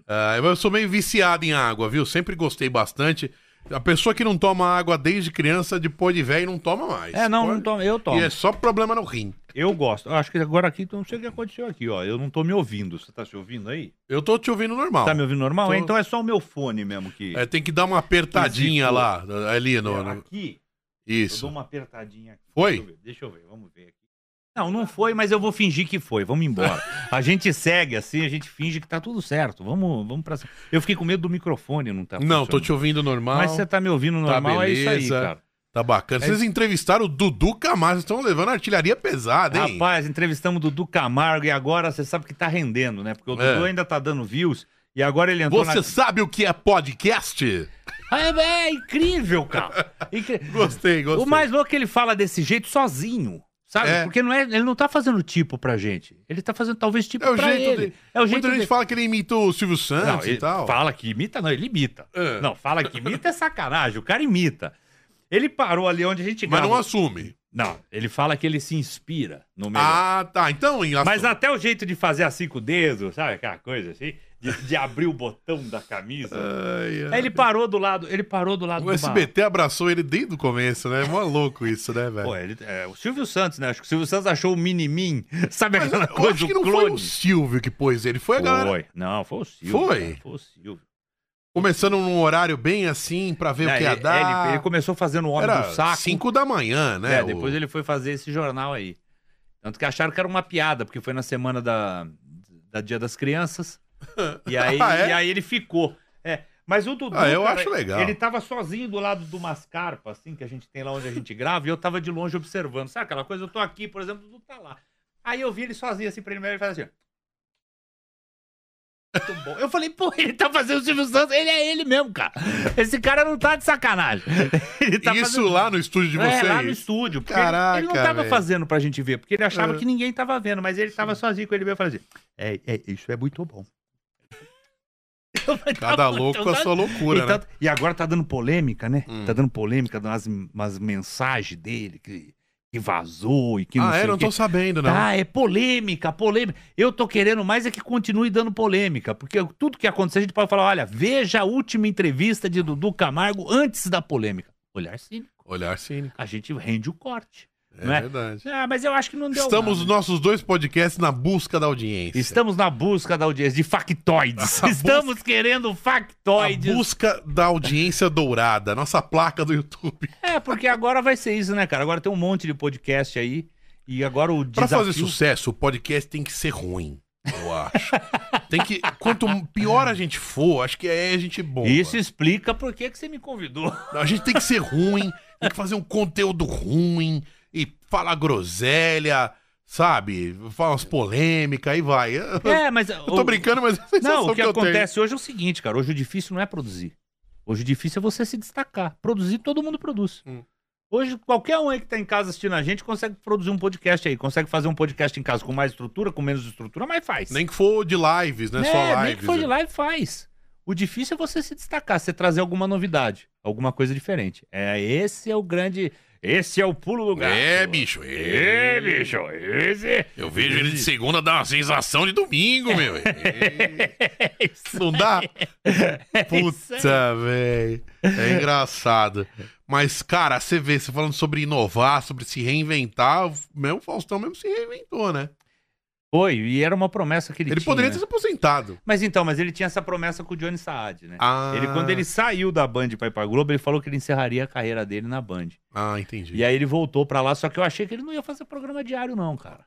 Ah, eu sou meio viciado em água, viu? Sempre gostei bastante. A pessoa que não toma água desde criança, depois de velho, não toma mais. É, não, não Pode- tomo. Eu tomo. E é só problema no rim. Eu gosto. Eu acho que agora aqui, não sei o que aconteceu aqui, ó. Eu não tô me ouvindo. Você tá se ouvindo aí? Eu tô te ouvindo normal. Tá me ouvindo normal? Tô. Então é só o meu fone mesmo que. É, tem que dar uma apertadinha Zicou. lá, ali no. É, aqui, eu Isso. dou uma apertadinha aqui. Foi? Deixa eu, ver, deixa eu ver, vamos ver aqui. Não, não foi, mas eu vou fingir que foi. Vamos embora. A gente segue assim, a gente finge que tá tudo certo. Vamos, vamos cima. Eu fiquei com medo do microfone, não tá Não, tô te ouvindo normal. Mas você tá me ouvindo normal, é isso aí, cara. Tá bacana. É- Vocês entrevistaram o Dudu Camargo, vocês estão levando artilharia pesada, hein? Rapaz, entrevistamos o Dudu Camargo e agora você sabe que tá rendendo, né? Porque o É. Dudu ainda tá dando views e agora ele entrou Você na... sabe o que é podcast? Ah, É, é incrível, cara. Incri- Gostei, gostei. O mais louco é que ele fala desse jeito sozinho. Sabe? É. Porque não é, ele não tá fazendo tipo pra gente. Ele tá fazendo talvez tipo É o pra jeito ele. dele. É o jeito Muita gente dele. fala que ele imita o Silvio Santos Não, e tal. fala que imita, não, ele imita. É. Não, fala que imita é sacanagem. O cara imita. Ele parou ali onde a gente Mas grava. não assume. Não, ele fala que ele se inspira no melhor. Ah, tá. Então, em Mas até o jeito de fazer assim com o dedo, sabe? Aquela coisa assim, de, de abrir o botão da camisa. Ai, ai. Aí ele parou do lado, ele parou do lado O do SBT abraçou ele desde o começo, né? É mó louco isso, né, velho? Pô, ele, é, o Silvio Santos, né? Acho que o Silvio Santos achou o mini-min. Sabe Mas aquela eu coisa acho que não clone? foi o Silvio que pôs ele, foi a galera Foi. Não, foi o Silvio. Foi? cara, Foi o Silvio. Começando num horário bem assim pra ver Não, o que ia ele, dar. ele- ele começou fazendo o Homem Era do Saco. 5 da manhã, né? É, o- depois ele foi fazer esse jornal aí. Tanto que acharam que era uma piada, porque foi na semana da, da Dia das Crianças. E aí, Ah, é? e aí ele ficou. É. Mas o Dudu. Ah, eu cara, acho legal. Ele tava sozinho do lado de umas carpas, assim, que a gente tem lá onde a gente grava, e eu tava de longe observando. Sabe aquela coisa? Eu tô aqui, por exemplo, o Dudu tá lá. Aí eu vi ele sozinho assim pra ele, ele faz assim. Muito bom. Eu falei, pô, ele tá fazendo o Silvio Santos, ele é ele mesmo, cara. Esse cara não tá de sacanagem. Tá Isso fazendo- lá no estúdio de vocês. é, lá no estúdio. Caraca, ele, não tava velho. fazendo pra gente ver, porque ele achava É. que ninguém tava vendo, mas ele tava sozinho com ele mesmo e assim: é, é, isso é muito bom. Cada "Tá louco então com a tá- sua loucura, e, né? e agora tá dando polêmica, né? Hum. Tá dando polêmica, umas, umas mensagens dele que, que vazou e que não Ah, sei é? o Não quê. tô sabendo, não. Tá, é polêmica, polêmica. Eu tô querendo mais é que continue dando polêmica, porque tudo que acontecer a gente pode falar, olha, veja a última entrevista de Dudu Camargo antes da polêmica. Olhar cínico. Olhar cínico. A gente rende o corte. É, Não é? verdade. Ah, mas eu acho que não deu Estamos nos nossos dois podcasts na busca da audiência. Estamos na busca da audiência, de factoides. A Estamos querendo A factoides. busca da audiência dourada, nossa placa do YouTube. É, porque agora vai ser isso, né, cara? Agora tem um monte de podcast aí. E agora o Pra desafio... fazer sucesso, o podcast tem que ser ruim, eu acho. tem que. Quanto pior a gente for, acho que aí a gente bomba. Isso explica por que, que você me convidou. A gente tem que ser ruim, tem que fazer um conteúdo ruim falar groselha, sabe? Falar umas polêmicas, aí vai. Eu, É, mas... eu tô brincando, mas é Não, o que, tenho. acontece hoje é o seguinte, cara. Hoje o difícil não é produzir. Hoje o difícil é você se destacar. Produzir, todo mundo produz. Hum. Hoje, qualquer um aí que tá em casa assistindo a gente consegue produzir um podcast aí. Consegue fazer um podcast em casa com mais estrutura, com menos estrutura, mas faz. Nem que for de lives, né? É, Só lives. nem que for de né? live, faz. O difícil é você se destacar, você trazer alguma novidade, alguma coisa diferente. É, esse é o grande... Esse é o pulo do gato. É, bicho. É, bicho. Esse... Eu vejo ele de segunda dar uma sensação de domingo, meu. Não dá? Puta, velho. É engraçado. Mas, cara, você vê, você falando sobre inovar, sobre se reinventar, o mesmo Faustão mesmo se reinventou, né? Foi, e era uma promessa que ele, Ele tinha. poderia né? ter se aposentado. Mas então, mas ele tinha essa promessa com o Johnny Saad, né? Ah, Ele, quando ele saiu da Band pra ir pra Globo, ele falou que ele encerraria a carreira dele na Band. Ah, entendi. E aí ele voltou pra lá, só que eu achei que ele não ia fazer programa diário, não, cara.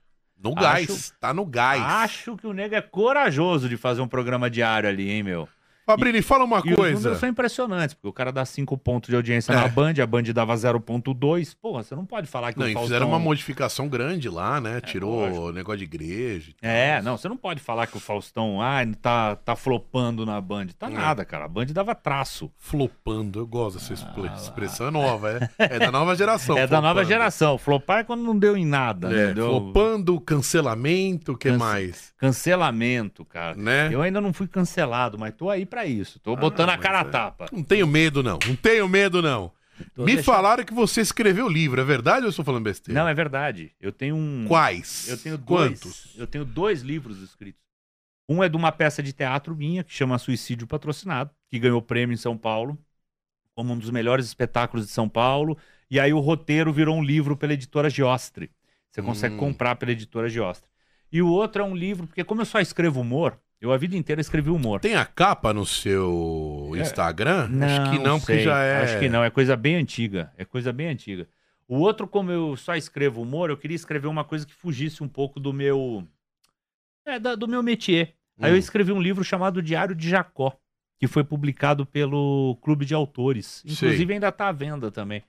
No Acho- gás, tá no gás. Acho que o nego é corajoso de fazer um programa diário ali, hein, meu? Fabrini, fala uma E os coisa. números são impressionantes, porque o cara dá 5 pontos de audiência É. na Band, a Band dava 0.2. Porra, você não pode falar que Não, o e Faustão... fizeram uma modificação grande lá, né? Tirou lógico. o negócio de igreja. É, não, você não pode falar que o Faustão, ah, tá, tá flopando na Band. Tá É. nada, cara. A Band dava traço. Flopando, eu gosto dessa Ah, expressão, é nova, é. É da nova geração. é da nova flopando. geração. Flopar é quando não deu em nada, né? É, Deu flopando, cancelamento, o que mais? cancelamento, cara. Né? Eu ainda não fui cancelado, mas tô aí pra isso. Tô botando a mas cara a é. tapa. Não tenho medo, não. Não tenho medo, não. Tô Me deixando- falaram que você escreveu livro, é verdade ou eu estou falando besteira? Não, é verdade. Eu tenho um. Quais? Eu tenho dois. Quantos? Eu tenho dois livros escritos. Um é de uma peça de teatro minha, que chama Suicídio Patrocinado, que ganhou prêmio em São Paulo, como um dos melhores espetáculos de São Paulo. E aí o roteiro virou um livro pela editora Giostre. Você consegue Hum. comprar pela editora Giostre. E o outro é um livro, porque como eu só escrevo humor, eu a vida inteira escrevi humor. Tem a capa no seu É. Instagram? Acho que não, porque sei. já é. Acho que não, é coisa bem antiga. É coisa bem antiga. O outro, como eu só escrevo humor, eu queria escrever uma coisa que fugisse um pouco do meu. É, da- do meu métier. Aí Hum. eu escrevi um livro chamado Diário de Jacó, que foi publicado pelo Clube de Autores. Inclusive ainda tá à venda também.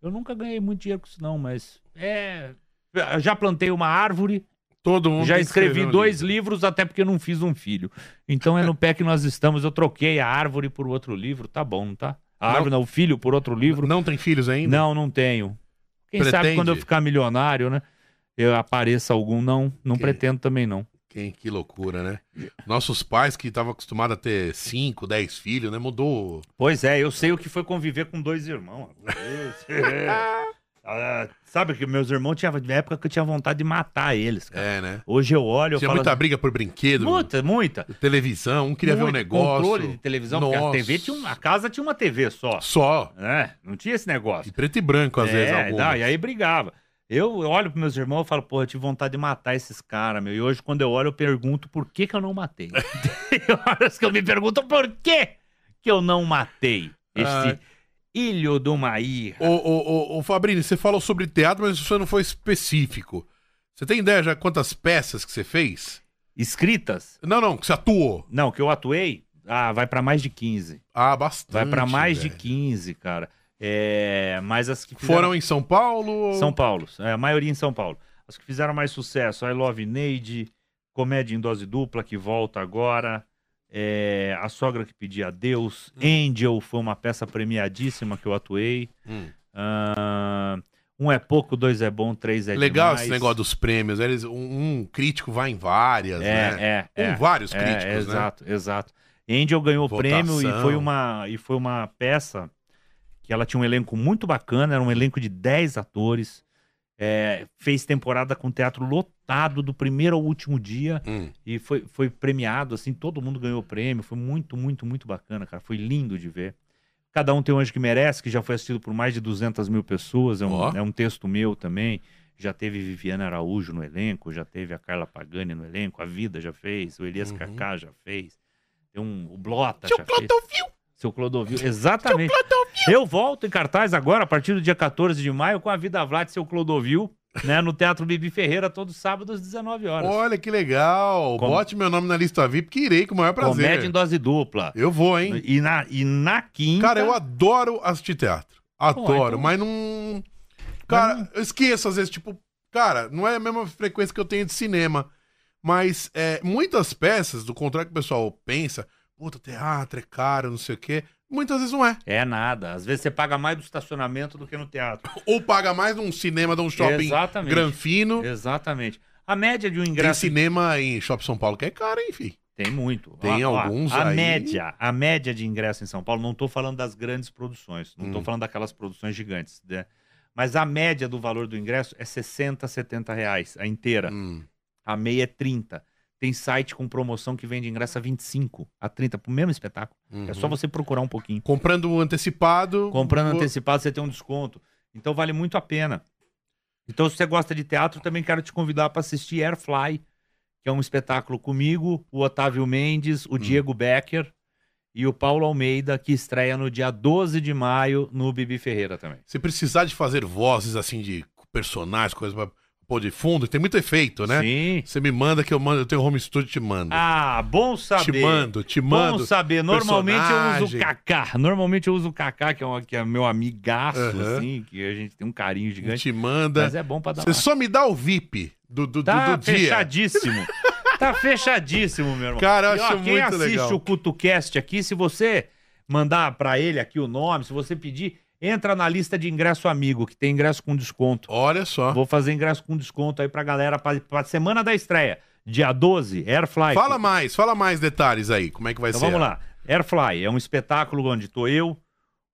Eu nunca ganhei muito dinheiro com isso, não, mas. É. eu Já plantei uma árvore, Todo mundo já escrevi dois livro. livros, até porque não fiz um filho. Então é no pé que nós estamos. Eu troquei a árvore por outro livro, tá bom, não tá? A Não. árvore, não, o filho por outro livro. Não tem filhos ainda? Não, não tenho. Quem sabe Pretende? quando eu ficar milionário, né? Eu apareça algum, não. Não pretendo também, não. Quem, que loucura, né? Nossos pais que estavam acostumados a ter 5, 10 filhos, né? Mudou. Pois é, eu sei o que foi conviver com dois irmãos. Ah, sabe que meus irmãos tinham época que eu tinha vontade de matar eles, cara. É, né? Hoje eu olho, eu Tinha falo. muita briga por brinquedo, muita, muita. televisão, um queria ver um Muito negócio. Controle de televisão, porque a Nossa. TV tinha uma, a casa tinha uma TV só. Só. né? Não tinha esse negócio. De preto e branco, às vezes, é, algumas. não, e aí brigava. Eu olho pros meus irmãos e falo, porra, eu tive vontade de matar esses caras, meu. E hoje, quando eu olho, eu pergunto por que, que eu não matei. Tem horas que eu me pergunto por que, que eu não matei esse Ai. Ilho do Maíra. Ô, ô, ô, ô, Fabrini, você falou sobre teatro, mas você não foi específico. Você tem ideia já quantas peças que você fez? Escritas? Não, não, que você atuou. Não, que eu atuei, ah, vai pra mais de 15. Ah, bastante. Vai pra mais de velho. 15, cara. É, mas as que fizeram... Foram em São Paulo? São Paulo, é, a maioria em São Paulo. As que fizeram mais sucesso, I Love Neide, Comédia em Dose Dupla, que volta agora, é, A Sogra que Pedia a Deus, Angel foi uma peça premiadíssima que eu atuei, Hum. Ah, Um é pouco, dois é bom, três é Legal demais. esse negócio dos prêmios. Eles, um, um crítico vai em várias, É, né? é, Com é. vários É, críticos, é, né? Exato, exato. Angel ganhou o prêmio e foi, uma, e foi uma peça que ela tinha um elenco muito bacana, era um elenco de 10 atores. é, fez temporada com teatro lotado do primeiro ao último dia Hum. e foi, foi premiado, assim, todo mundo ganhou prêmio. Foi muito, muito, muito bacana, cara. Foi lindo de ver. Cada um tem um anjo que merece, que já foi assistido por mais de 200 mil pessoas. É um, Ó. é um texto meu também. Já teve Viviana Araújo no elenco, já teve a Carla Pagani no elenco, a Vida já fez, o Elias Uhum. Kaká já fez, tem um, o Blota Seu já fez. Clodovil! Seu Clodovil, exatamente. Eu volto em cartaz agora, a partir do dia 14 de maio, com a Vida Vlad e seu Clodovil, né, no Teatro Bibi Ferreira, todo sábado às 19 horas. Olha que legal. Com- Bote meu nome na lista VIP que irei com o maior prazer. Comédia em dose dupla. Eu vou, hein? E na, e na quinta. Cara, eu adoro assistir teatro. Adoro, então- mas não. Cara, eu esqueço às vezes, tipo, cara, não é a mesma frequência que eu tenho de cinema. Mas é, muitas peças, do contrário que o pessoal pensa, puta, teatro é caro, não sei o quê. Muitas vezes não é. É nada. Às vezes você paga mais do estacionamento do que no teatro. Ou paga mais num cinema de um shopping Exatamente. granfino. Exatamente. A média de um Tem ingresso. cinema em Shopping São Paulo que é caro, filho? Tem muito. Tem ó, alguns a aí. média, a média de ingresso em São Paulo, não estou falando das grandes produções, não estou Hum. falando daquelas produções gigantes, né? Mas a média do valor do ingresso é 60, 70 reais, a inteira. Hum. A meia é 30. Tem site com promoção que vende ingresso a 25, a 30 pro mesmo espetáculo. É só Uhum. você procurar um pouquinho. Comprando antecipado. Comprando vou- antecipado, você tem um desconto. Então vale muito a pena. Então, se você gosta de teatro, também quero te convidar para assistir Airfly, que é um espetáculo comigo, o Otávio Mendes, Hum. o Diego Becker e o Paulo Almeida, que estreia no dia 12 de maio no Bibi Ferreira também. Se precisar de fazer vozes assim de personagens, coisas pra pôr de fundo, tem muito efeito, né? Sim. Você me manda que eu mando, eu tenho home studio e te mando. Ah, bom saber. te mando, te Bom mando. saber. Normalmente eu uso personagem. o Kaká. Normalmente eu uso o Kaká, que é, um, que é meu amigaço, Aham. assim, que a gente tem um carinho gigante. te manda. Mas é bom pra dar Você uma só me dá o VIP do, do, do- Tá do dia. fechadíssimo. tá fechadíssimo, meu irmão. Cara, eu E, ó, acho quem muito assiste legal. o CutoCast aqui, se você mandar pra ele aqui o nome, se você pedir, entra na lista de ingresso amigo, que tem ingresso com desconto. Olha só. Vou fazer ingresso com desconto aí pra galera, pra, pra semana da estreia. Dia 12, Airfly. Fala mais, fala mais detalhes aí. Como é que vai Então ser? vamos lá. Airfly é um espetáculo onde tô eu,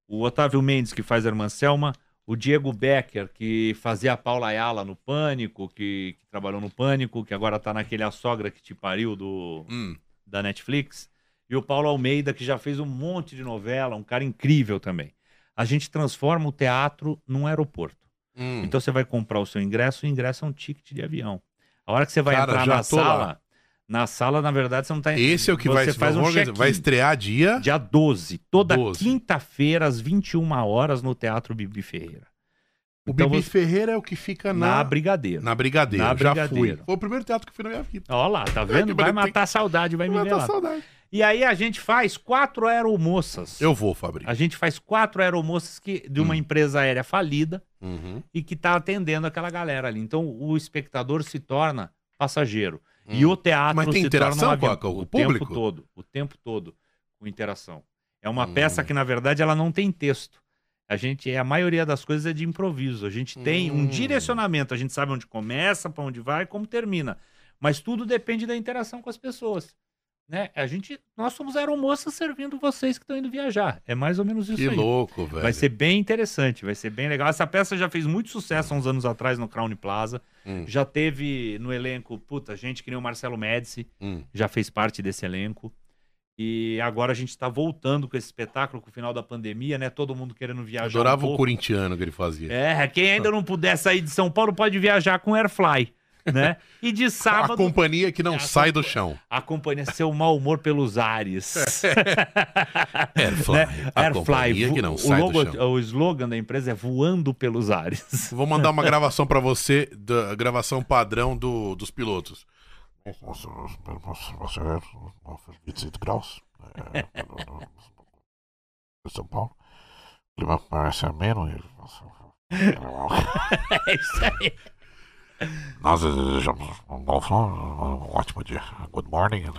o Otávio Mendes, que faz a Irmã Selma, o Diego Becker, que fazia a Paula Ayala no Pânico, que, que trabalhou no Pânico, que agora tá naquele A Sogra que te pariu do, Hum. da Netflix, e o Paulo Almeida, que já fez um monte de novela, um cara incrível também. A gente transforma o teatro num aeroporto. Hum. Então você vai comprar o seu ingresso, o ingresso é um ticket de avião. A hora que você vai Cara, entrar na tô lá. sala, na sala, na verdade, você não tá Esse é o que você vai, faz um vai estrear dia. Dia 12, toda 12. quinta-feira, às 21 horas, no Teatro Bibi Ferreira. O Então Bibi você- Ferreira é o que fica Na, na, Brigadeiro. na Brigadeiro. Na Já Brigadeiro. fui. Foi o primeiro teatro que fui na minha vida. Olha lá, tá vendo? Vai matar a saudade, vai me Vai ver matar lá. saudade. E aí a gente faz quatro aeromoças. Eu vou, Fabrício. A gente faz quatro aeromoças que, de uma Hum. empresa aérea falida Uhum. e que tá atendendo aquela galera ali. Então o espectador se torna passageiro. E Hum. o teatro Mas tem se interação torna um com a- com o o público? tempo todo, o tempo todo com interação. É uma Hum. peça que na verdade ela não tem texto. A gente, a maioria das coisas é de improviso. A gente tem Hum. um direcionamento, a gente sabe onde começa, para onde vai, e como termina. Mas tudo depende da interação com as pessoas. Né? A gente, nós somos aeromoças servindo vocês que estão indo viajar. É mais ou menos isso Que aí. louco, velho. Vai ser bem interessante, vai ser bem legal. Essa peça já fez muito sucesso há uns anos atrás no Crown Plaza. Hum, Já teve no elenco, puta, gente que nem o Marcelo Médici, hum. já fez parte desse elenco. E agora a gente está voltando com esse espetáculo com o final da pandemia, né? Todo mundo querendo viajar. Adorava um o corintiano que ele fazia. É, quem ainda não puder sair de São Paulo pode viajar com Airfly, né? E de a sábado companhia que não É, a sai do compa- chão. a companhia seu mau humor pelos ares. Airfly. Né? A Airfly, companhia que não o, sai logo- do chão. o slogan da empresa é voando pelos ares. Vou mandar uma gravação pra você, da gravação padrão do, dos pilotos. Você, você, você, 28 graus São Paulo. O clima parece ameno. É isso aí. Nós desejamos um bom sol, um ótimo dia. Good morning.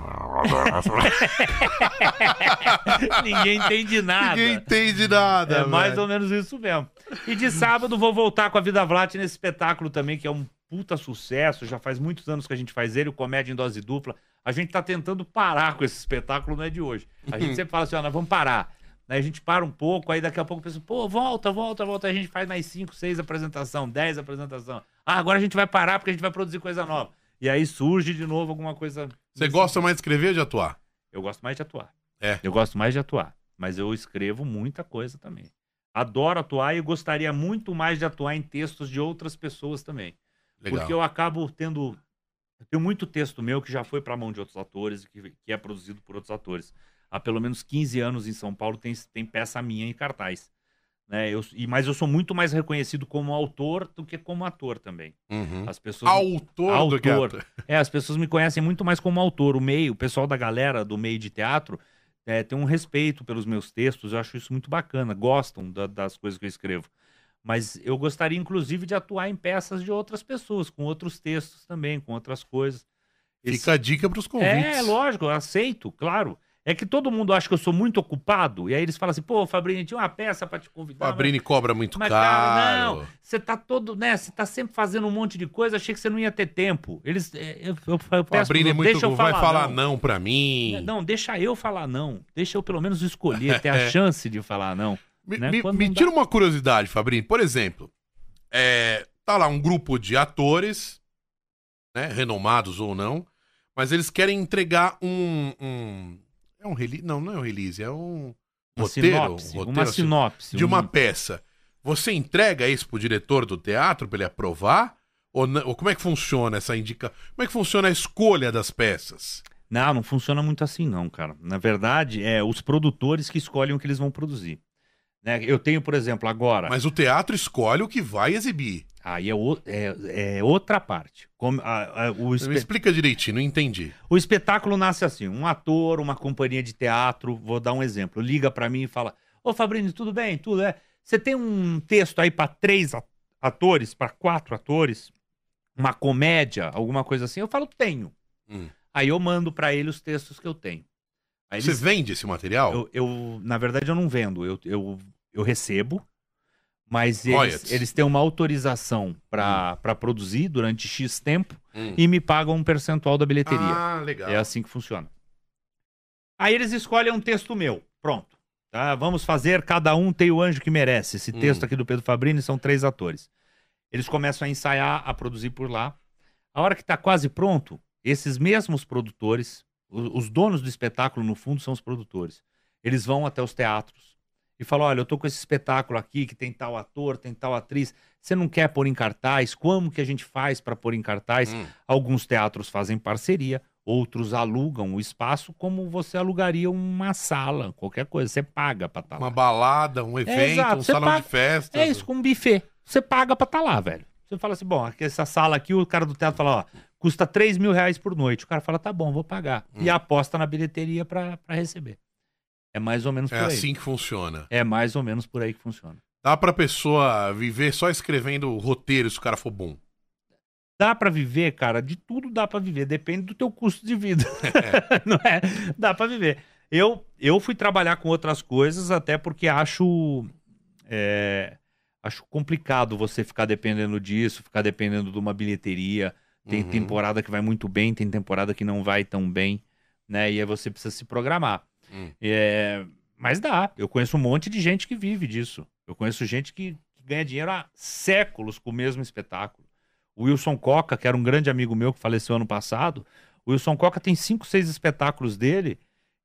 Ninguém entende nada. Ninguém entende nada. É mais velho. ou menos isso mesmo. E de sábado vou voltar com a Vida Vlat nesse espetáculo também, que é um puta sucesso. Já faz muitos anos que a gente faz ele, o Comédia em Dose Dupla. A gente tá tentando parar com esse espetáculo, não é de hoje. A gente sempre fala assim, ó, nós vamos parar. Aí a gente para um pouco, aí daqui a pouco pensa, pô, volta, volta, volta. Aí a gente faz mais cinco, seis apresentação, dez apresentação. Ah, agora a gente vai parar porque a gente vai produzir coisa nova. E aí surge de novo alguma coisa. Você gosta mais de escrever ou de atuar? Eu gosto mais de atuar. É. Eu gosto mais de atuar. Mas eu escrevo muita coisa também. Adoro atuar e gostaria muito mais de atuar em textos de outras pessoas também. Legal. Porque eu acabo tendo. Eu tenho muito texto meu que já foi para a mão de outros atores, e que, que é produzido por outros atores. Há pelo menos 15 anos em São Paulo tem, tem peça minha em cartaz. Né? Eu, e, mas eu sou muito mais reconhecido como autor do que como ator também. Uhum. As pessoas. Autor, do que Autor. ator. É, as pessoas me conhecem muito mais como autor. O meio, o pessoal da galera do meio de teatro é, tem um respeito pelos meus textos. Eu acho isso muito bacana. Gostam da- das coisas que eu escrevo. Mas eu gostaria, inclusive, de atuar em peças de outras pessoas, com outros textos também, com outras coisas. Esse- Fica a dica pros convites. é, lógico, eu aceito, claro. É que todo mundo acha que eu sou muito ocupado, e aí eles falam assim, pô, Fabrini, tinha uma peça pra te convidar. mas- Fabrini cobra muito mas, caro. cara, não, você tá todo, né? Você tá sempre fazendo um monte de coisa, achei que você não ia ter tempo. Eles. é, Eu, eu, eu peço Fabrini é muito. deixa eu vai falar, falar não. não, pra mim. Não, deixa eu falar não. Deixa eu pelo menos escolher, ter a chance de falar não. Me, né? me- me tira uma curiosidade, Fabrini. Por exemplo, é, tá lá um grupo de atores, né, renomados ou não, mas eles querem entregar um. um- é um release? Não, não é um release, é um Uma roteiro, sinopse, roteiro uma assim, sinopse. de uma um- peça. Você entrega isso pro diretor do teatro pra ele aprovar? Ou, não- ou como é que funciona essa indica? Como é que funciona a escolha das peças? Não, não funciona muito assim, não, cara. Na verdade, é os produtores que escolhem o que eles vão produzir. Né? Eu tenho, por exemplo, agora. Mas o teatro escolhe o que vai exibir. Aí é, o- é- é outra parte. Como, a- a- o, Me explica direitinho, não entendi. o espetáculo nasce assim: um ator, uma companhia de teatro, vou dar um exemplo, liga pra mim e fala: Ô Fabrini, tudo bem? Tudo é? Você tem um texto aí pra três atores, pra quatro atores? Uma comédia, alguma coisa assim? Eu falo: tenho. Hum. Aí eu mando pra ele os textos que eu tenho. Aí Você eles- vende esse material? eu, eu, na verdade, eu não vendo, eu, eu, eu recebo, mas eles, eles têm uma autorização pra pra produzir durante X tempo Hum. e me pagam um percentual da bilheteria. Ah, legal. É assim que funciona. Aí eles escolhem um texto meu, pronto, Tá? Vamos fazer Cada Um Tem o Anjo que Merece. Esse Hum. texto aqui do Pedro Fabrini são três atores. Eles começam a ensaiar, a produzir por lá. A hora que está quase pronto, esses mesmos produtores, os donos do espetáculo, no fundo, são os produtores. Eles vão até os teatros e falam: olha, eu tô com esse espetáculo aqui que tem tal ator, tem tal atriz. Você não quer pôr em cartaz? Como que a gente faz para pôr em cartaz? Hum. Alguns teatros fazem parceria, outros alugam o espaço como você alugaria uma sala, qualquer coisa. Você paga para estar Uma lá. balada, um evento, exato, um salão paga- de festa. É isso, com um buffet. Você paga pra estar lá, velho. Você fala assim, bom, aqui, essa sala aqui, o cara do teatro fala, ó, custa 3 mil reais por noite. O cara fala, tá bom, vou pagar. Hum. E aposta na bilheteria pra receber. É mais ou menos É por aí. assim que funciona. É mais ou menos por aí que funciona. Dá pra pessoa viver só escrevendo roteiro se o cara for bom. Dá pra viver, cara, de tudo dá pra viver, depende do teu custo de vida. Não é? Dá pra viver. Eu, eu fui trabalhar com outras coisas até porque acho é, acho complicado você ficar dependendo disso, ficar dependendo de uma bilheteria. Tem Uhum. temporada que vai muito bem, tem temporada que não vai tão bem, né? E aí você precisa se programar. Hum. É, mas dá. Eu conheço um monte de gente que vive disso. Eu conheço gente que, que ganha dinheiro há séculos com o mesmo espetáculo. O Wilson Coca, que era um grande amigo meu que faleceu ano passado, o Wilson Coca tem cinco, seis espetáculos dele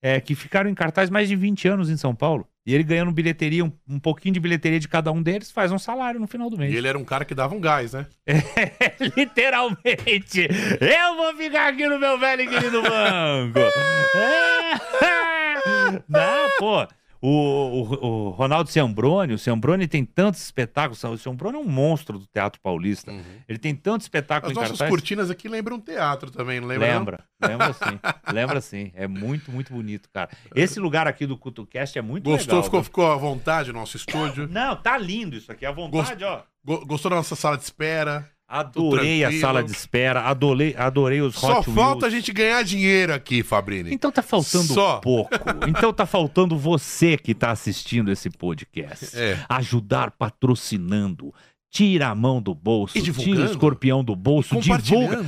é, que ficaram em cartaz mais de 20 anos em São Paulo. E ele ganhando bilheteria, um, um pouquinho de bilheteria de cada um deles, faz um salário no final do mês. E ele era um cara que dava um gás, né? Literalmente. Eu vou ficar aqui no meu velho e querido banco. É. Não, pô. O, o, o Ronaldo Ciambrone, o Ciambrone tem tantos espetáculos. O Ciambrone é um monstro do teatro paulista. Ele tem tanto espetáculo As em nossas cartaz. cortinas aqui lembram teatro também, não lembra? não? Lembra, lembra sim. Lembra sim. É muito, muito bonito, cara. Esse lugar aqui do CutoCast é muito Gostou? legal. ficou, ficou à vontade o nosso estúdio? Não, tá lindo isso aqui. À vontade, ó. Go- Gostou da nossa sala de espera? Adorei a sala de espera, adorei, adorei os Só Hot falta a gente ganhar dinheiro aqui, Fabrini. Então tá faltando Só. pouco. Então tá faltando você que tá assistindo esse podcast. É. Ajudar patrocinando. Tira a mão do bolso, E tira o escorpião do bolso, divulga.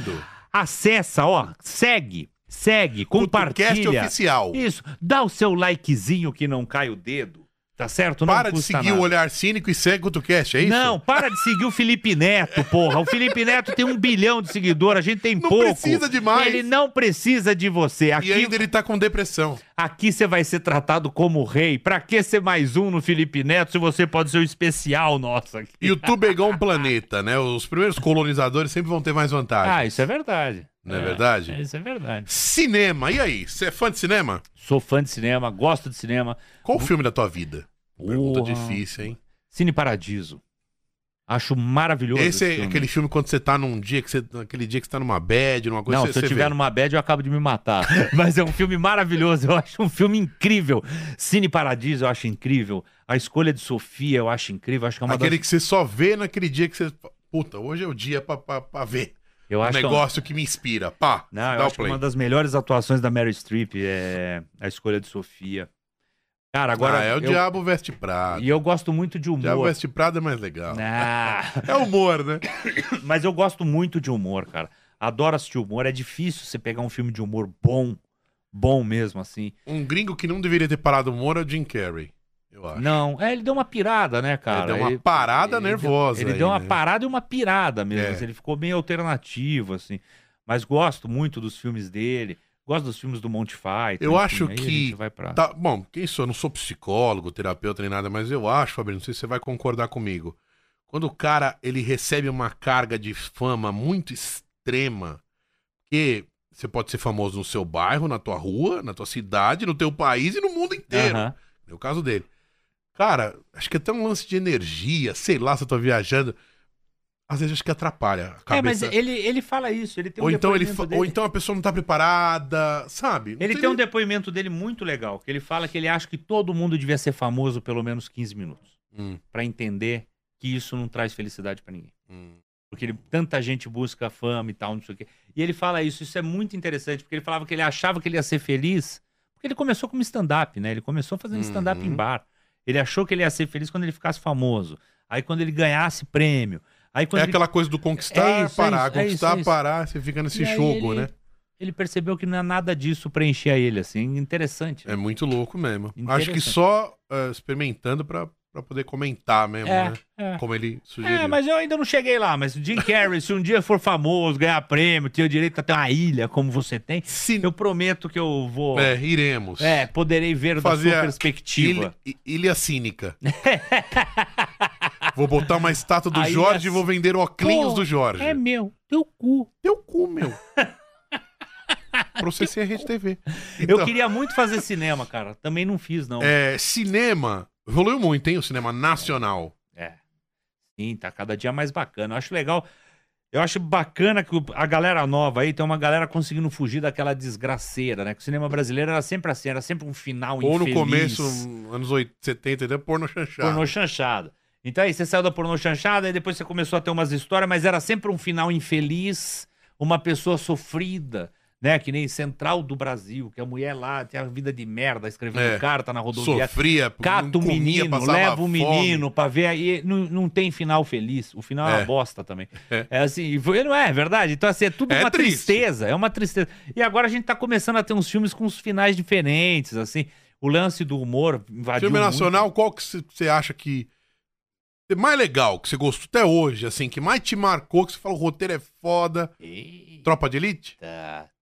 Acessa, ó, segue, segue, compartilha. oficial. Isso, dá o seu likezinho que não cai o dedo. Tá certo? Não Para de seguir nada. o olhar cínico e segue o CutoCast, é isso? Não, para de seguir o Felipe Neto, porra. O Felipe Neto tem um bilhão de seguidores, a gente tem Não pouco. precisa de mais. Ele não precisa de você. E Aqui, ainda ele tá com depressão. aqui você vai ser tratado como rei. Pra que ser mais um no Felipe Neto se você pode ser o especial nosso aqui? YouTube é igual um planeta, né? Os primeiros colonizadores sempre vão ter mais vantagem. Ah, isso é verdade. Não é verdade? Isso é verdade. Cinema, e aí? Você é fã de cinema? Sou fã de cinema, gosto de cinema. Qual o filme da tua vida? Pergunta Porra. difícil, hein? Cine Paradiso. Acho maravilhoso. Esse é filme. aquele filme quando você tá num dia que você. Aquele dia que você tá numa bad, numa coisa Não, você, se eu tiver vê. numa bad, eu acabo de me matar. Mas é um filme maravilhoso, eu acho um filme incrível. Cine Paradiso, eu acho incrível. A escolha de Sofia, eu acho incrível. Acho que é uma Aquele das... que você só vê naquele dia que você. Puta, hoje é o dia pra, pra, pra ver. Eu um acho que é um- negócio que me inspira. Pá, Não, eu acho que play. uma das melhores atuações da Mary Streep é a escolha de Sofia. Cara, agora. ah, é o eu... Diabo Veste Prada. E eu gosto muito de O Diabo humor. Veste Prada é mais legal. Ah, É humor, né? mas eu gosto muito de humor, cara. Adoro assistir humor. É difícil você pegar um filme de humor bom, bom mesmo, assim. Um gringo que não deveria ter parado o humor é o Jim Carrey. Eu acho. Não, é, ele deu uma pirada, né, cara? deu uma parada ele nervosa Deu, ele aí, deu uma né? parada e uma pirada mesmo. É. assim, ele ficou meio alternativo, assim. Mas gosto muito dos filmes dele. Gosto dos filmes do Monty Python. Eu enfim, acho que pra- Tá, bom, quem sou? Eu não sou psicólogo, terapeuta nem nada, mas eu acho, Fabrício, não sei se você vai concordar comigo. Quando o cara ele recebe uma carga de fama muito extrema, que você pode ser famoso no seu bairro, na tua rua, na tua cidade, no teu país e no mundo inteiro. Aham. É o caso dele. Cara, acho que até um lance de energia, sei lá se eu tô viajando. Às vezes acho que atrapalha a É, mas cabeça. ele, ele fala isso. Ele tem um ou, então ele, dele. ou então a pessoa não tá preparada, sabe? Não Ele tem um depoimento dele muito legal, que ele fala que ele acha que todo mundo devia ser famoso pelo menos 15 minutos, Hum, Pra entender que isso não traz felicidade pra ninguém. hum. Porque ele- tanta gente busca fama e tal, não sei o quê. E ele fala isso, isso é muito interessante, porque ele falava que ele achava que ele ia ser feliz, porque ele começou como stand-up, né? Ele começou fazendo stand-up Uhum. em bar. Ele achou que ele ia ser feliz quando ele ficasse famoso. Aí quando ele ganhasse prêmio. Aí É ele... aquela coisa do conquistar, É isso, é parar, isso, é conquistar, isso, é isso. parar, você fica nesse E jogo, ele- né? ele percebeu que não é nada disso preencher ele, assim, interessante. É muito louco mesmo. Acho que só eh, experimentando pra, pra poder comentar mesmo, É, né? é. Como ele sugeriu. É, mas eu ainda não cheguei lá. Mas Jim Carrey, se um dia for famoso, ganhar prêmio, ter o direito a ter uma ilha como você tem, Se... eu prometo que eu vou. É, iremos. É, poderei ver Fazer da a sua perspectiva. Ilha, Ilha Cínica. vou botar uma estátua do A Ilha Jorge e vou vender oclinhos do Jorge. É meu, teu cu. Teu cu, meu. Processei a Rede TV. Eu Então, queria muito fazer cinema, cara. Também não fiz, não. é, cinema. Evoluiu muito, hein? O cinema nacional. É. Sim, tá cada dia mais bacana. Eu acho legal. Eu acho bacana que o- a galera nova aí tem uma galera conseguindo fugir daquela desgraceira, né? Que o cinema brasileiro era sempre assim, era sempre um final Ou no infeliz. começo, anos 80, 70, até porno chanchado. Pornô chanchada. Então aí você saiu da pornô chanchada e depois você começou a ter umas histórias, mas era sempre um final infeliz, uma pessoa sofrida, né? Que nem Central do Brasil, que a mulher lá tem a vida de merda, escrevendo É. carta na rodoviária. Sofria, Cata não o comia, menino, passava leva o fome. menino pra ver aí. Não, não tem final feliz. O final é, É. uma bosta também. É. É, assim, e foi- não é, é verdade? Então, assim, é tudo É uma triste. tristeza. É uma tristeza. E agora a gente tá começando a ter uns filmes com uns finais diferentes, assim. O lance do humor invadiu. Filme muito. nacional, qual que você acha que é mais legal, que você gostou até hoje, assim, que mais te marcou, que você fala o roteiro é foda. Eita, Tropa de Elite?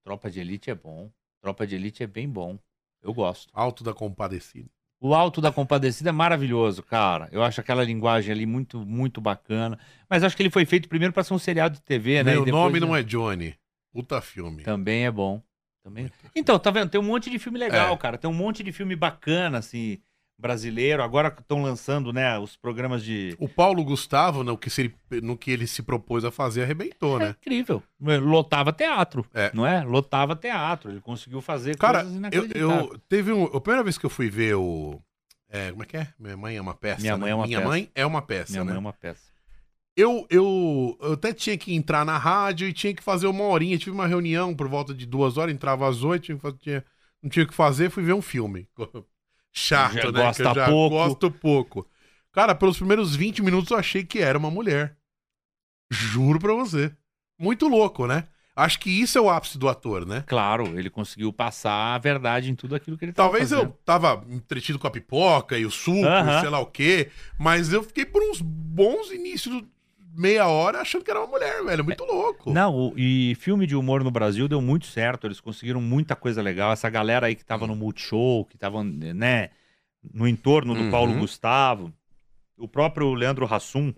Tropa de Elite é bom. Tropa de Elite é bem bom. Eu gosto. Alto da Compadecida. O Alto da Compadecida é maravilhoso, cara. Eu acho aquela linguagem ali muito, muito bacana. Mas acho que ele foi feito primeiro pra ser um seriado de TV, né? Meu depois- nome não é Johnny. Puta filme. Também é bom. Também... Então, tá vendo? Tem um monte de filme legal, É. cara. Tem um monte de filme bacana, assim, brasileiro. Agora estão lançando, né, os programas de. O Paulo Gustavo, no que, se, no que ele se propôs a fazer, arrebentou, É né? incrível. Lotava teatro, É. não é? Lotava teatro. Ele conseguiu fazer Cara, coisas eu, inacreditáveis. eu teve um, a primeira vez que eu fui ver o é, como é que é? Minha mãe é uma peça. Minha né? mãe é uma Minha peça. mãe é uma peça, Minha né? mãe é uma peça. Eu, eu, eu até tinha que entrar na rádio e tinha que fazer uma horinha. Tive uma reunião por volta de duas horas, entrava às oito, tinha- não tinha o que fazer, fui ver um filme. Chato, Já né? gosta que eu já pouco. gosto pouco. Cara, pelos primeiros 20 minutos eu achei que era uma mulher. Juro pra você. Muito louco, né? Acho que isso é o ápice do ator, né? Claro, ele conseguiu passar a verdade em tudo aquilo que ele tava Talvez eu tava entretido com a pipoca e o suco Aham. e sei lá o quê, mas eu fiquei por uns bons inícios, meia hora, achando que era uma mulher, velho. Muito louco. Não, e filme de humor no Brasil deu muito certo, eles conseguiram muita coisa legal. Essa galera aí que tava no Multishow, que tava, né, no entorno do Uhum. Paulo Gustavo, o próprio Leandro Hassum,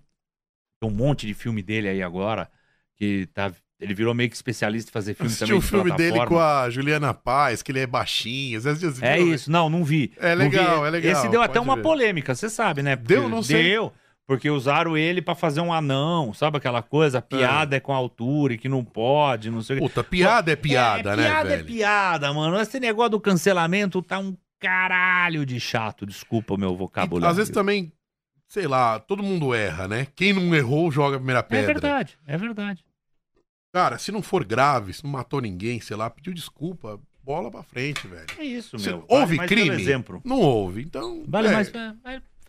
tem um monte de filme dele aí agora, que tá, ele virou meio que especialista em fazer filme também um de filme dele com a Juliana Paz, que ele é baixinho. Às vezes É viu, isso, não, não vi. É Não vi. legal, é legal, Esse deu até uma ver. polêmica, você sabe, né? Deu? Não sei. Deu, porque usaram ele pra fazer um anão, sabe aquela coisa? A piada é, com altura e que não pode, não sei o quê. Puta, piada é piada, é, né, piada velho? é piada, mano. Esse negócio do cancelamento tá um caralho de chato. Desculpa o meu E, vocabulário. às vezes também, sei lá, todo mundo erra, né? Quem não errou, joga a primeira É pedra. verdade, é verdade. Cara, se não for grave, se não matou ninguém, sei lá, pediu desculpa, bola pra frente, velho. É isso, meu. houve crime? exemplo. Não houve, então... Vale é, mais.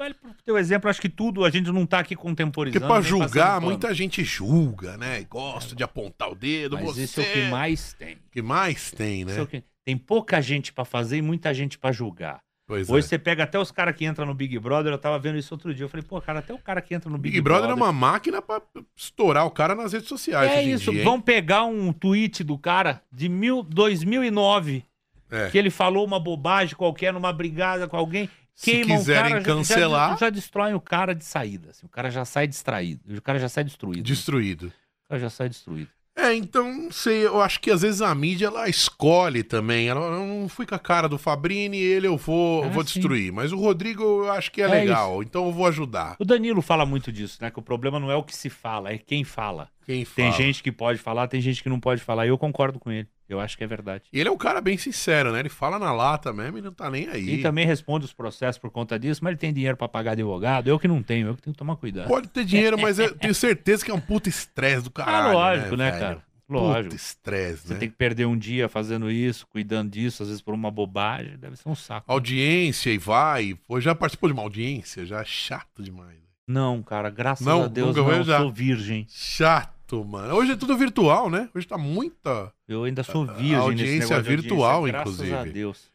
Vale, pro teu exemplo. Acho que tudo a gente não tá aqui Porque contemporizando. pra nem passando julgar, muita gente julga, né? E gosta de apontar o dedo. Mas você isso é o que mais tem. que mais tem, Isso é né? o que- Tem pouca gente pra fazer e muita gente pra julgar. Pois Hoje é. você pega até os caras que entram no Big Brother, eu tava vendo isso outro dia. Eu falei, pô, cara, até o cara que entra no Big, Big Brother é uma máquina pra estourar o cara nas redes sociais. É isso, dia, hein? vão pegar um tweet do cara de mil, 2009, É. que ele falou uma bobagem qualquer numa brigada com alguém, Se queimam quiserem o cara, já- cancelar- já, já destroem o cara de saída, assim, o cara já sai distraído, o cara já sai destruído, Destruído. o cara já sai destruído. É, então, não sei, eu acho que às vezes a mídia ela escolhe também. Ela eu não fui com a cara do Fabrini, ele eu vou, Ah, vou sim. destruir. Mas o Rodrigo eu acho que é, É legal, então eu vou ajudar. O Danilo fala muito disso, né, que o problema não é o que se fala, é quem fala. Quem Tem fala. gente que pode falar, tem gente que não pode falar, e eu concordo com ele, eu acho que é verdade. E ele é um cara bem sincero, né? Ele fala na lata mesmo e não tá nem aí. E também responde os processos por conta disso, mas ele tem dinheiro pra pagar advogado, eu que não tenho, eu que tenho que tomar cuidado. Pode ter dinheiro, mas eu tenho certeza que é um puta estresse do caralho. ah, lógico, né, velho? cara? Puta Lógico. estresse, Você né? tem que perder um dia fazendo isso, cuidando disso, às vezes por uma bobagem, deve ser um saco. Audiência e vai. Pô, já participou de uma audiência? Já é chato demais. Não, cara, graças Não, a Deus nunca não, eu já. sou virgem. Chato, chato, mano. Hoje é tudo virtual, né? Hoje tá muita. Eu ainda sou A- a virgem nesse audiência virtual, audiência, graças inclusive. a Deus.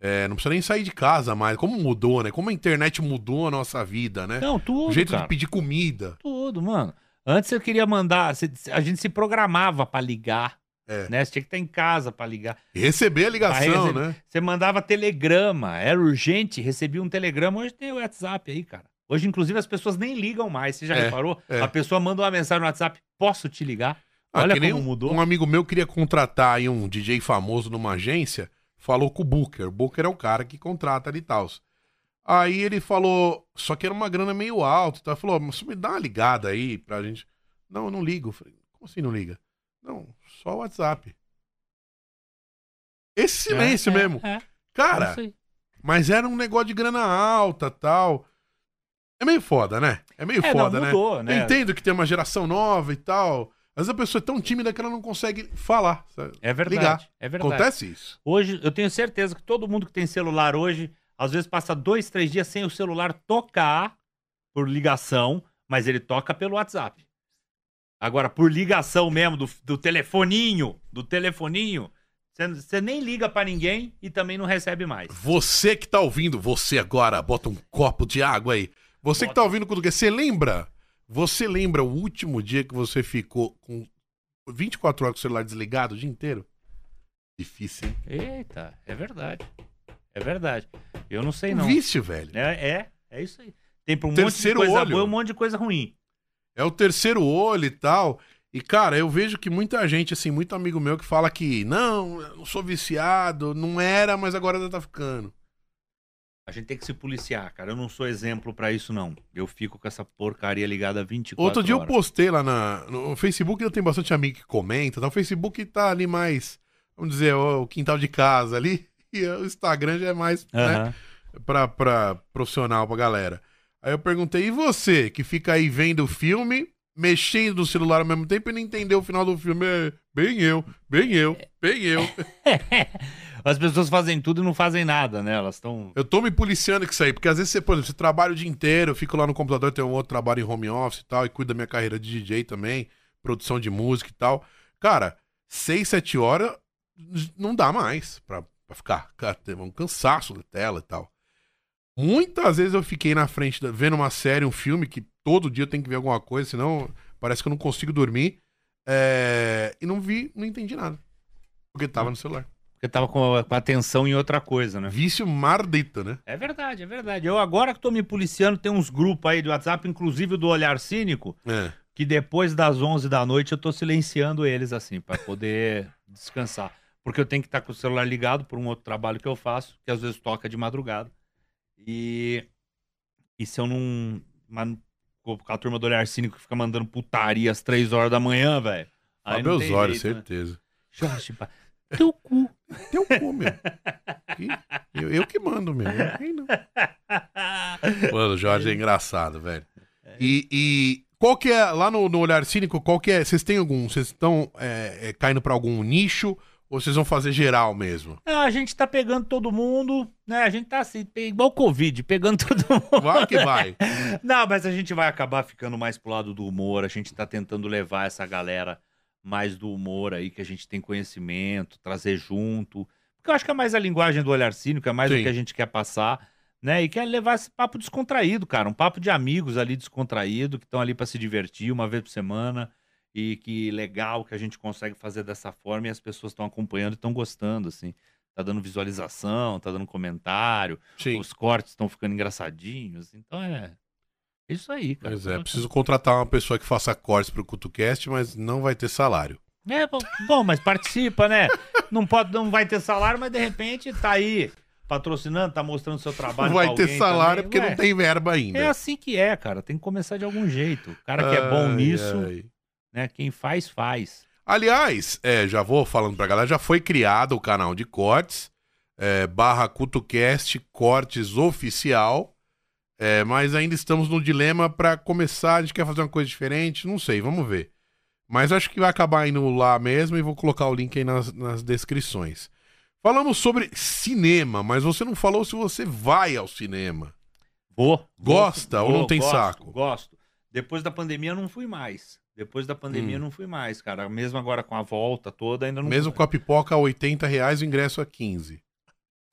É, não precisa nem sair de casa mais. Como mudou, né? Como a internet mudou a nossa vida, né? Não, tudo, o jeito cara. de pedir comida. Tudo, mano. Antes eu queria mandar, a gente se programava pra ligar, É. né? Você tinha que estar em casa pra ligar. E receber a ligação, receber- né? Você mandava telegrama, era urgente, recebia um telegrama. Hoje tem o WhatsApp aí, cara. Hoje, inclusive, as pessoas nem ligam mais. Você já É, reparou? é. A pessoa manda uma mensagem no WhatsApp: posso te ligar? Ah, Olha como um, mudou. Um amigo meu queria contratar aí um DJ famoso numa agência, falou com o Booker. O Booker é o cara que contrata ali e tal. Aí ele falou, só que era uma grana meio alta, então ele falou, mas você me dá uma ligada aí pra gente. Não, eu não ligo. Eu falei, como assim não liga? Não, só o WhatsApp. Esse silêncio É, é, mesmo. É, Cara, é mas era um negócio de grana alta tal. É meio foda, né? É meio É, foda, não, né? mudou, Eu né? entendo que tem uma geração nova e tal. Mas a pessoa é tão tímida que ela não consegue falar. sabe? É verdade. ligar. É verdade. Acontece isso. Hoje, eu tenho certeza que todo mundo que tem celular hoje, às vezes passa dois, três dias sem o celular tocar por ligação, mas ele toca pelo WhatsApp. Agora, por ligação mesmo, do, do telefoninho, do telefoninho, você- você nem liga pra ninguém e também não recebe mais. Você que tá ouvindo, você agora, bota um copo de água aí. Você que tá ouvindo quando você lembra? Você lembra o último dia que você ficou com 24 horas com o celular desligado o dia inteiro? Difícil, hein? Eita, é verdade. É verdade. Eu não sei não. vício, velho. É, é, é isso aí. Tem um monte de Terceiro coisa olho. boa e um monte de coisa ruim. É o terceiro olho e tal. E, cara, eu vejo que muita gente, assim, muito amigo meu que fala que não, eu não sou viciado, não era, mas agora já tá ficando. A gente tem que se policiar, cara. Eu não sou exemplo pra isso, não. Eu fico com essa porcaria ligada 24 Outro dia eu horas. postei lá na, no Facebook, eu tenho bastante amigo que comenta, tá? o Facebook tá ali mais, vamos dizer, o, quintal de casa ali, e o Instagram já é mais, né, Aham. pra, pra profissional, pra galera. Aí eu perguntei, e você, que fica aí vendo o filme, mexendo no celular ao mesmo tempo e não entendeu o final do filme? É, bem eu, bem eu, bem eu. As pessoas fazem tudo e não fazem nada, né? Elas estão. Eu tô me policiando com isso aí, porque às vezes você, por exemplo, você trabalha o dia inteiro, eu fico lá no computador, tenho um outro trabalho em home office e tal, e cuido da minha carreira de DJ também, produção de música e tal. Cara, seis, sete horas não dá mais pra, pra ficar. Cara, um cansaço da tela e tal. Muitas vezes eu fiquei na frente, da- vendo uma série, um filme, que todo dia eu tenho que ver alguma coisa, senão parece que eu não consigo dormir. é, E não vi, não entendi nada. Porque tava no celular. Porque tava com a, com a atenção em outra coisa, né? Vício mardito, né? É verdade, é verdade. Eu agora que tô me policiando, tem uns grupos aí do WhatsApp, inclusive do Olhar Cínico, É. que depois das 11 da noite eu tô silenciando eles, assim, pra poder descansar. Porque eu tenho que estar com o celular ligado por um outro trabalho que eu faço, que às vezes toca de madrugada. E, e se eu não. Com a turma do Olhar Cínico que fica mandando putaria às 3 horas da manhã, velho. Fábio tem Osório, jeito, né? certeza. Jorge, pá, teu cu. Teu cu, meu. Eu, eu que mando, meu. Ninguém não. Mano, o Jorge é engraçado, velho. E, e qual que é, lá no, no Olhar Cínico, qual que é, vocês têm algum, vocês estão é, é, caindo pra algum nicho ou vocês vão fazer geral mesmo? Não, a gente tá pegando todo mundo, né? A gente tá assim, igual o Covid, pegando todo mundo. Vai que vai. Não, mas a gente vai acabar ficando mais pro lado do humor. A gente tá tentando levar essa galera mais do humor aí, que a gente tem conhecimento, trazer junto. Porque eu acho que é mais a linguagem do olhar cínico, é mais Sim. o que a gente quer passar, né? E quer levar esse papo descontraído, cara. Um papo de amigos ali descontraído, que estão ali pra se divertir uma vez por semana. E que legal que a gente consegue fazer dessa forma e as pessoas estão acompanhando e estão gostando, assim. Tá dando visualização, tá dando comentário, Sim. os cortes estão ficando engraçadinhos. Então é. Isso aí, cara. Pois é, preciso contratar uma pessoa que faça cortes pro CutuCast, mas não vai ter salário. É, bom, bom, mas participa, né? Não, pode, não vai ter salário, mas de repente tá aí patrocinando, tá mostrando seu trabalho. Não vai ter salário também. porque Ué, não tem verba ainda. É assim que é, cara. Tem que começar de algum jeito. O cara que é bom nisso, ai. Né? Quem faz, faz. Aliás, é, já vou falando pra galera, já foi criado o canal de cortes, é, barra CutoCast Cortes Oficial, é, mas ainda estamos no dilema pra começar, a gente quer fazer uma coisa diferente, não sei, vamos ver. Mas acho que vai acabar indo lá mesmo e vou colocar o link aí nas, nas descrições. Falamos sobre cinema, mas você não falou se você vai ao cinema. Vou. Gosta gosto, ou não vou, tem gosto, saco? Gosto. Depois da pandemia eu não fui mais. Depois da pandemia Hum. não fui mais, cara. Mesmo agora com a volta toda, ainda não Mesmo com a pipoca a 80 reais, o ingresso a 15.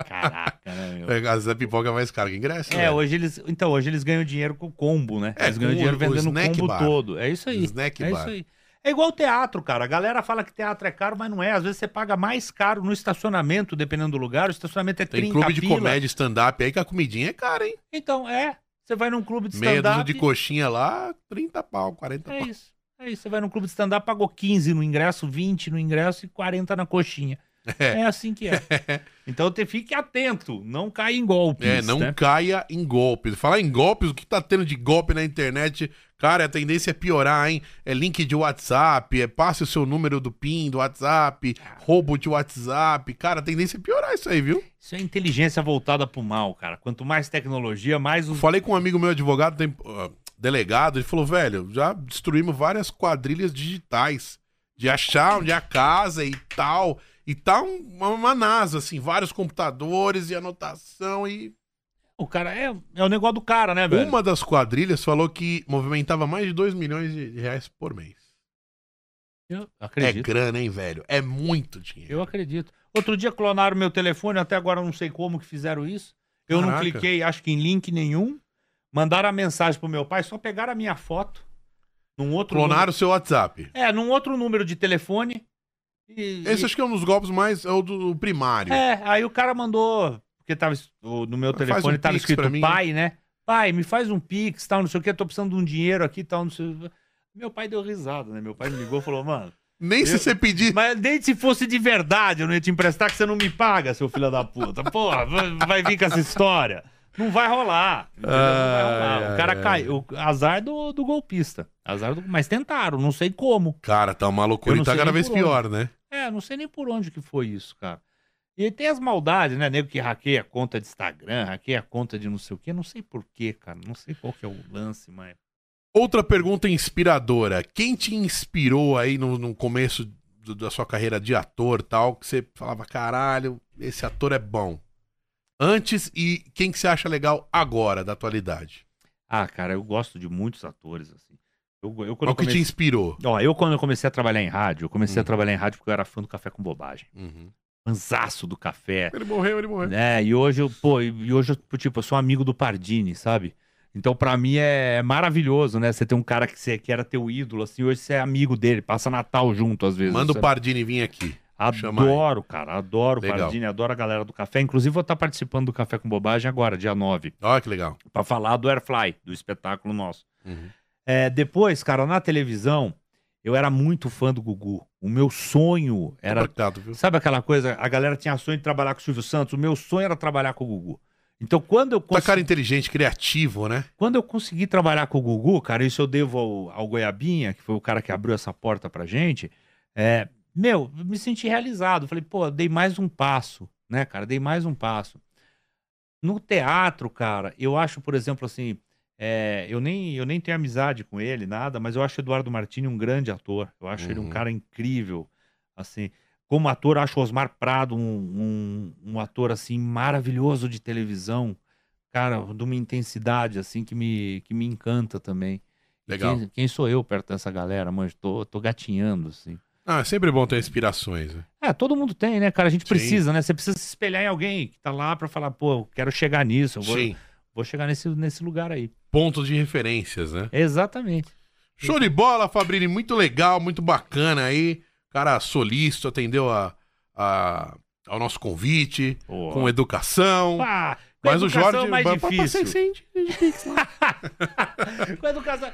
Caraca, né, meu? É, Às vezes a pipoca é mais cara que ingresso. É, velho. hoje eles. Então, hoje eles ganham dinheiro com o combo, né? É, eles ganham dinheiro o- vendendo o snack combo bar. todo. É isso aí. Snack é bar. isso aí. É igual teatro, cara. A galera fala que teatro é caro, mas não é. Às vezes você paga mais caro no estacionamento, dependendo do lugar. O estacionamento é Tem 30 clube de pila. comédia stand-up aí que a comidinha é cara, hein? Então, é. Você vai num clube de Meia stand-up. de coxinha lá, 30 pau, 40 É pau. É isso. Você vai num clube de stand-up, pagou 15 no ingresso, 20 no ingresso e 40 na coxinha. É. É assim que é. Então te fique atento, não caia em golpes. É, não né? caia em golpes. Falar em golpes, o que tá tendo de golpe na internet, cara, a tendência é piorar, hein? É link de WhatsApp, é passe o seu número do PIN do WhatsApp, roubo de WhatsApp. Cara, a tendência é piorar isso aí, viu? Isso é inteligência voltada pro mal, cara. Quanto mais tecnologia, mais os. falei com um amigo meu advogado, tem- ah, delegado, ele falou, velho, já destruímos várias quadrilhas digitais de achar onde é a casa e tal. E tá um- uma, uma NASA, assim, vários computadores e anotação e O cara é, é o negócio do cara, né, velho? Uma das quadrilhas falou que movimentava mais de 2 milhões de reais por mês. Eu É acredito. grana, hein, velho? É muito dinheiro. Eu acredito. Outro dia clonaram meu telefone, até agora eu não sei como que fizeram isso. Eu não Caraca. cliquei, acho que em link nenhum. Mandaram a mensagem pro meu pai, só pegaram a minha foto. Num outro Clonaram o seu WhatsApp. número- É, num outro número de telefone. E, Esse e- acho que é um dos golpes mais. É o do primário. É, aí o cara mandou, porque tava o- no meu telefone um tava escrito pai, né? Pai, me faz um pix, tal, não sei o que, tô precisando de um dinheiro aqui, tal, não sei. Meu pai deu risada, né? Meu pai me ligou e falou, mano, Nem se Eu- você pedir. mas nem se fosse de verdade eu não ia te emprestar que você não me paga, seu filho da puta. Porra, vai vir com essa história. Não vai rolar. entendeu? Não vai rolar. O cara ai, caiu. o Azar do, do golpista. Azar do... Mas tentaram, não sei como. Cara, tá uma loucura e tá cada vez pior, né? É, não sei nem por onde que foi isso, cara. E tem as maldades, né? Nego que hackeia a conta de Instagram, hackeia a conta de não sei o quê. Não sei por quê, cara. Não sei qual que é o lance, mas. Outra pergunta inspiradora. Quem te inspirou aí no, no começo do- da sua carreira de ator tal, que você falava, caralho, esse ator é bom? Antes e quem que você acha legal agora, da atualidade? Ah, cara, eu gosto de muitos atores, assim. Eu, eu, quando eu que te inspirou? Ó, eu quando eu comecei a trabalhar em rádio, eu comecei Hum. a trabalhar em rádio porque eu era fã do Café com Bobagem. Uhum. Fanzaço do café. Ele morreu, ele morreu. É, e hoje eu, pô, e hoje eu, tipo, eu sou amigo do Pardini, sabe? Então, pra mim é maravilhoso, né? Você tem um cara que, você, que era teu ídolo, assim, hoje você é amigo dele, passa Natal junto às vezes. Manda o? Pardini vir aqui. Adoro, cara, adoro o Legal. Pardini, adoro a galera do café. Inclusive, vou estar participando do Café com Bobagem agora, dia 9, Olha que legal. pra falar do Airfly, do espetáculo nosso. Uhum. É, depois, cara, na televisão, eu era muito fã do Gugu. O meu sonho era Obrigado, viu? Sabe aquela coisa? A galera tinha sonho de trabalhar com o Silvio Santos. O meu sonho era trabalhar com o Gugu. Então, quando eu, Tá consegui, cara inteligente, criativo, né? quando eu consegui trabalhar com o Gugu, cara, isso eu devo ao, ao Goiabinha, que foi o cara que abriu essa porta pra gente. É, meu, eu me senti realizado. Falei, pô, dei mais um passo, né, cara? Dei mais um passo. No teatro, cara, eu acho, por exemplo, assim, é, eu, nem, eu nem tenho amizade com ele, nada, mas eu acho Eduardo Martini um grande ator. Eu acho ele um Uhum. cara incrível, assim. Como ator, eu acho Osmar Prado um, um, um ator, assim, maravilhoso de televisão. Cara, de uma intensidade, assim, que me, que me encanta também. Legal. Quem, quem sou eu perto dessa galera, mano? Tô, tô gatinhando, assim. Ah, é sempre bom ter inspirações. né? É, todo mundo tem, né, cara? A gente Sim. precisa, né? Você precisa se espelhar em alguém que tá lá pra falar, pô, eu quero chegar nisso, eu vou, Sim. vou chegar nesse, nesse lugar aí. Pontos de referências, né? Exatamente. Show de bola, Fabrini. Muito legal, muito bacana aí. Cara solícito, atendeu a, a- ao nosso convite, com educação. Pá, com Mas o educação Jorge é mais vai- vai passar difícil. em cem de Pix lá. com educação.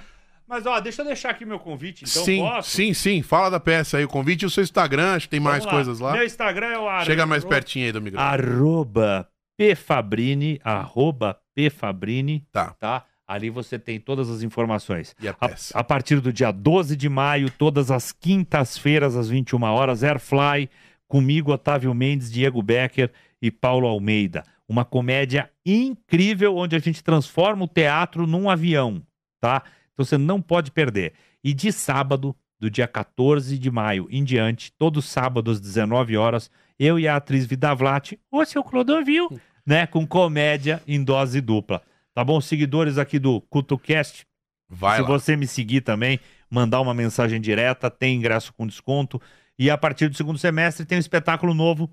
Mas, ó, deixa eu deixar aqui meu convite, então sim, posso? sim, sim. Fala da peça aí. O convite e o seu Instagram. Acho que tem mais Vamos coisas lá. Meu Instagram é o arro- Chega mais pertinho aí do microfone. Arroba pfabrini, arroba pfabrini, Tá. tá? Ali você tem todas as informações. E a A, peça. a partir do dia 12 de maio, todas as quintas-feiras, às 21 horas, Airfly, comigo, Otávio Mendes, Diego Becker e Paulo Almeida. Uma comédia incrível onde a gente transforma o teatro num avião, tá? Então você não pode perder. E de sábado, do dia 14 de maio em diante, todo sábado às 19 horas, eu e a atriz Vida Vlat, o seu Clodovil, né? Com comédia em dose dupla. Tá bom? Seguidores aqui do CultoCast, Vai se lá. você me seguir também, mandar uma mensagem direta, tem ingresso com desconto. E a partir do segundo semestre tem um espetáculo novo,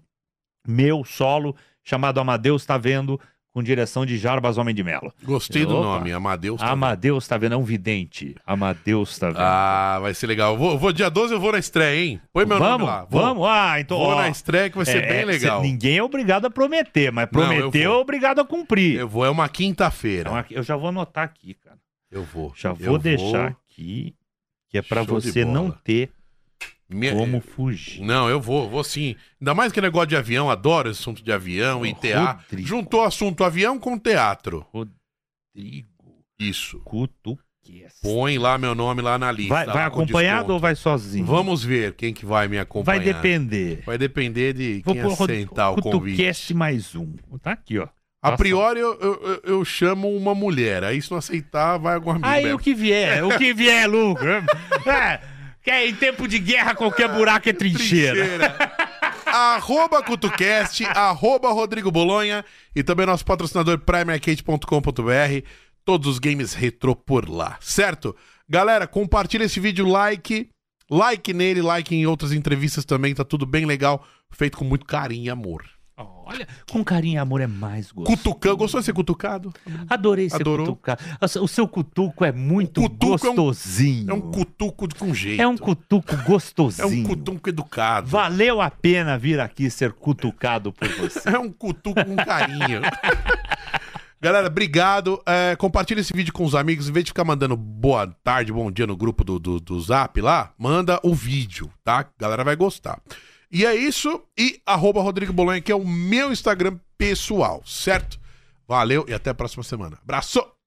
meu, solo, chamado Amadeus Tá Vendo, com direção de Jarbas Homem de Melo. Gostei do Opa. nome, Amadeus. tá Amadeus Tá Vendo, é um vidente. Amadeus Tá Vendo. Ah, vai ser legal. Vou, vou dia 12 eu vou na estreia, hein? Põe meu vamos, nome lá. Vou, vamos. Ah, então, vou ó, na estreia que vai ser é, bem é, legal. cê- ninguém é obrigado a prometer, mas Não, eu prometeu vou. é obrigado a cumprir. Eu vou, é uma quinta-feira. Aqui- eu já vou anotar aqui, cara. Eu vou. Já Eu vou deixar aqui, que é de você não ter Me- como fugir. Não, eu vou, vou sim. Ainda mais que negócio de avião, adoro esse assunto de avião e Ô, teatro. Juntou assunto avião com teatro. Rodrigo Isso. Cutuques. Põe lá meu nome lá na lista. Vai, vai com acompanhado ou vai sozinho? Vamos ver quem que vai me acompanhar. Vai depender. Vai depender de Vou quem aceitar o convite. Mais um. Tá aqui, ó. A Tá priori eu, eu, eu- chamo uma mulher. Aí se não aceitar, vai algum amigo Aí mesmo. o que vier, o que vier, Lucas. É, que é em tempo de guerra, qualquer buraco é trincheira. Trincheira. arroba CutuCast, arroba Rodrigo Bolonha e também nosso patrocinador primearcade.com.br. Todos os games retrô por lá, certo? Galera, compartilha esse vídeo, like, like nele, like em outras entrevistas também, tá tudo bem legal, feito com muito carinho e amor. Olha, com carinho e amor é mais gostoso. Cutucão, gostou de ser cutucado? Adorei ser Adorou? cutucado. O seu cutuco é muito cutuco é um- gostosinho. É um cutuco de- com jeito. É um cutuco É gostosinho. um cutuco educado. Valeu a pena vir aqui ser cutucado por você. É um cutuco com carinho. Galera, obrigado. É, compartilha esse vídeo com os amigos. Em vez de ficar mandando boa tarde, bom dia no grupo do, do, do Zap lá, manda o vídeo, tá? A galera vai gostar. E é isso. E arroba Rodrigo Bolonha, que é o meu Instagram pessoal, certo? Valeu e até a próxima semana. Abraço!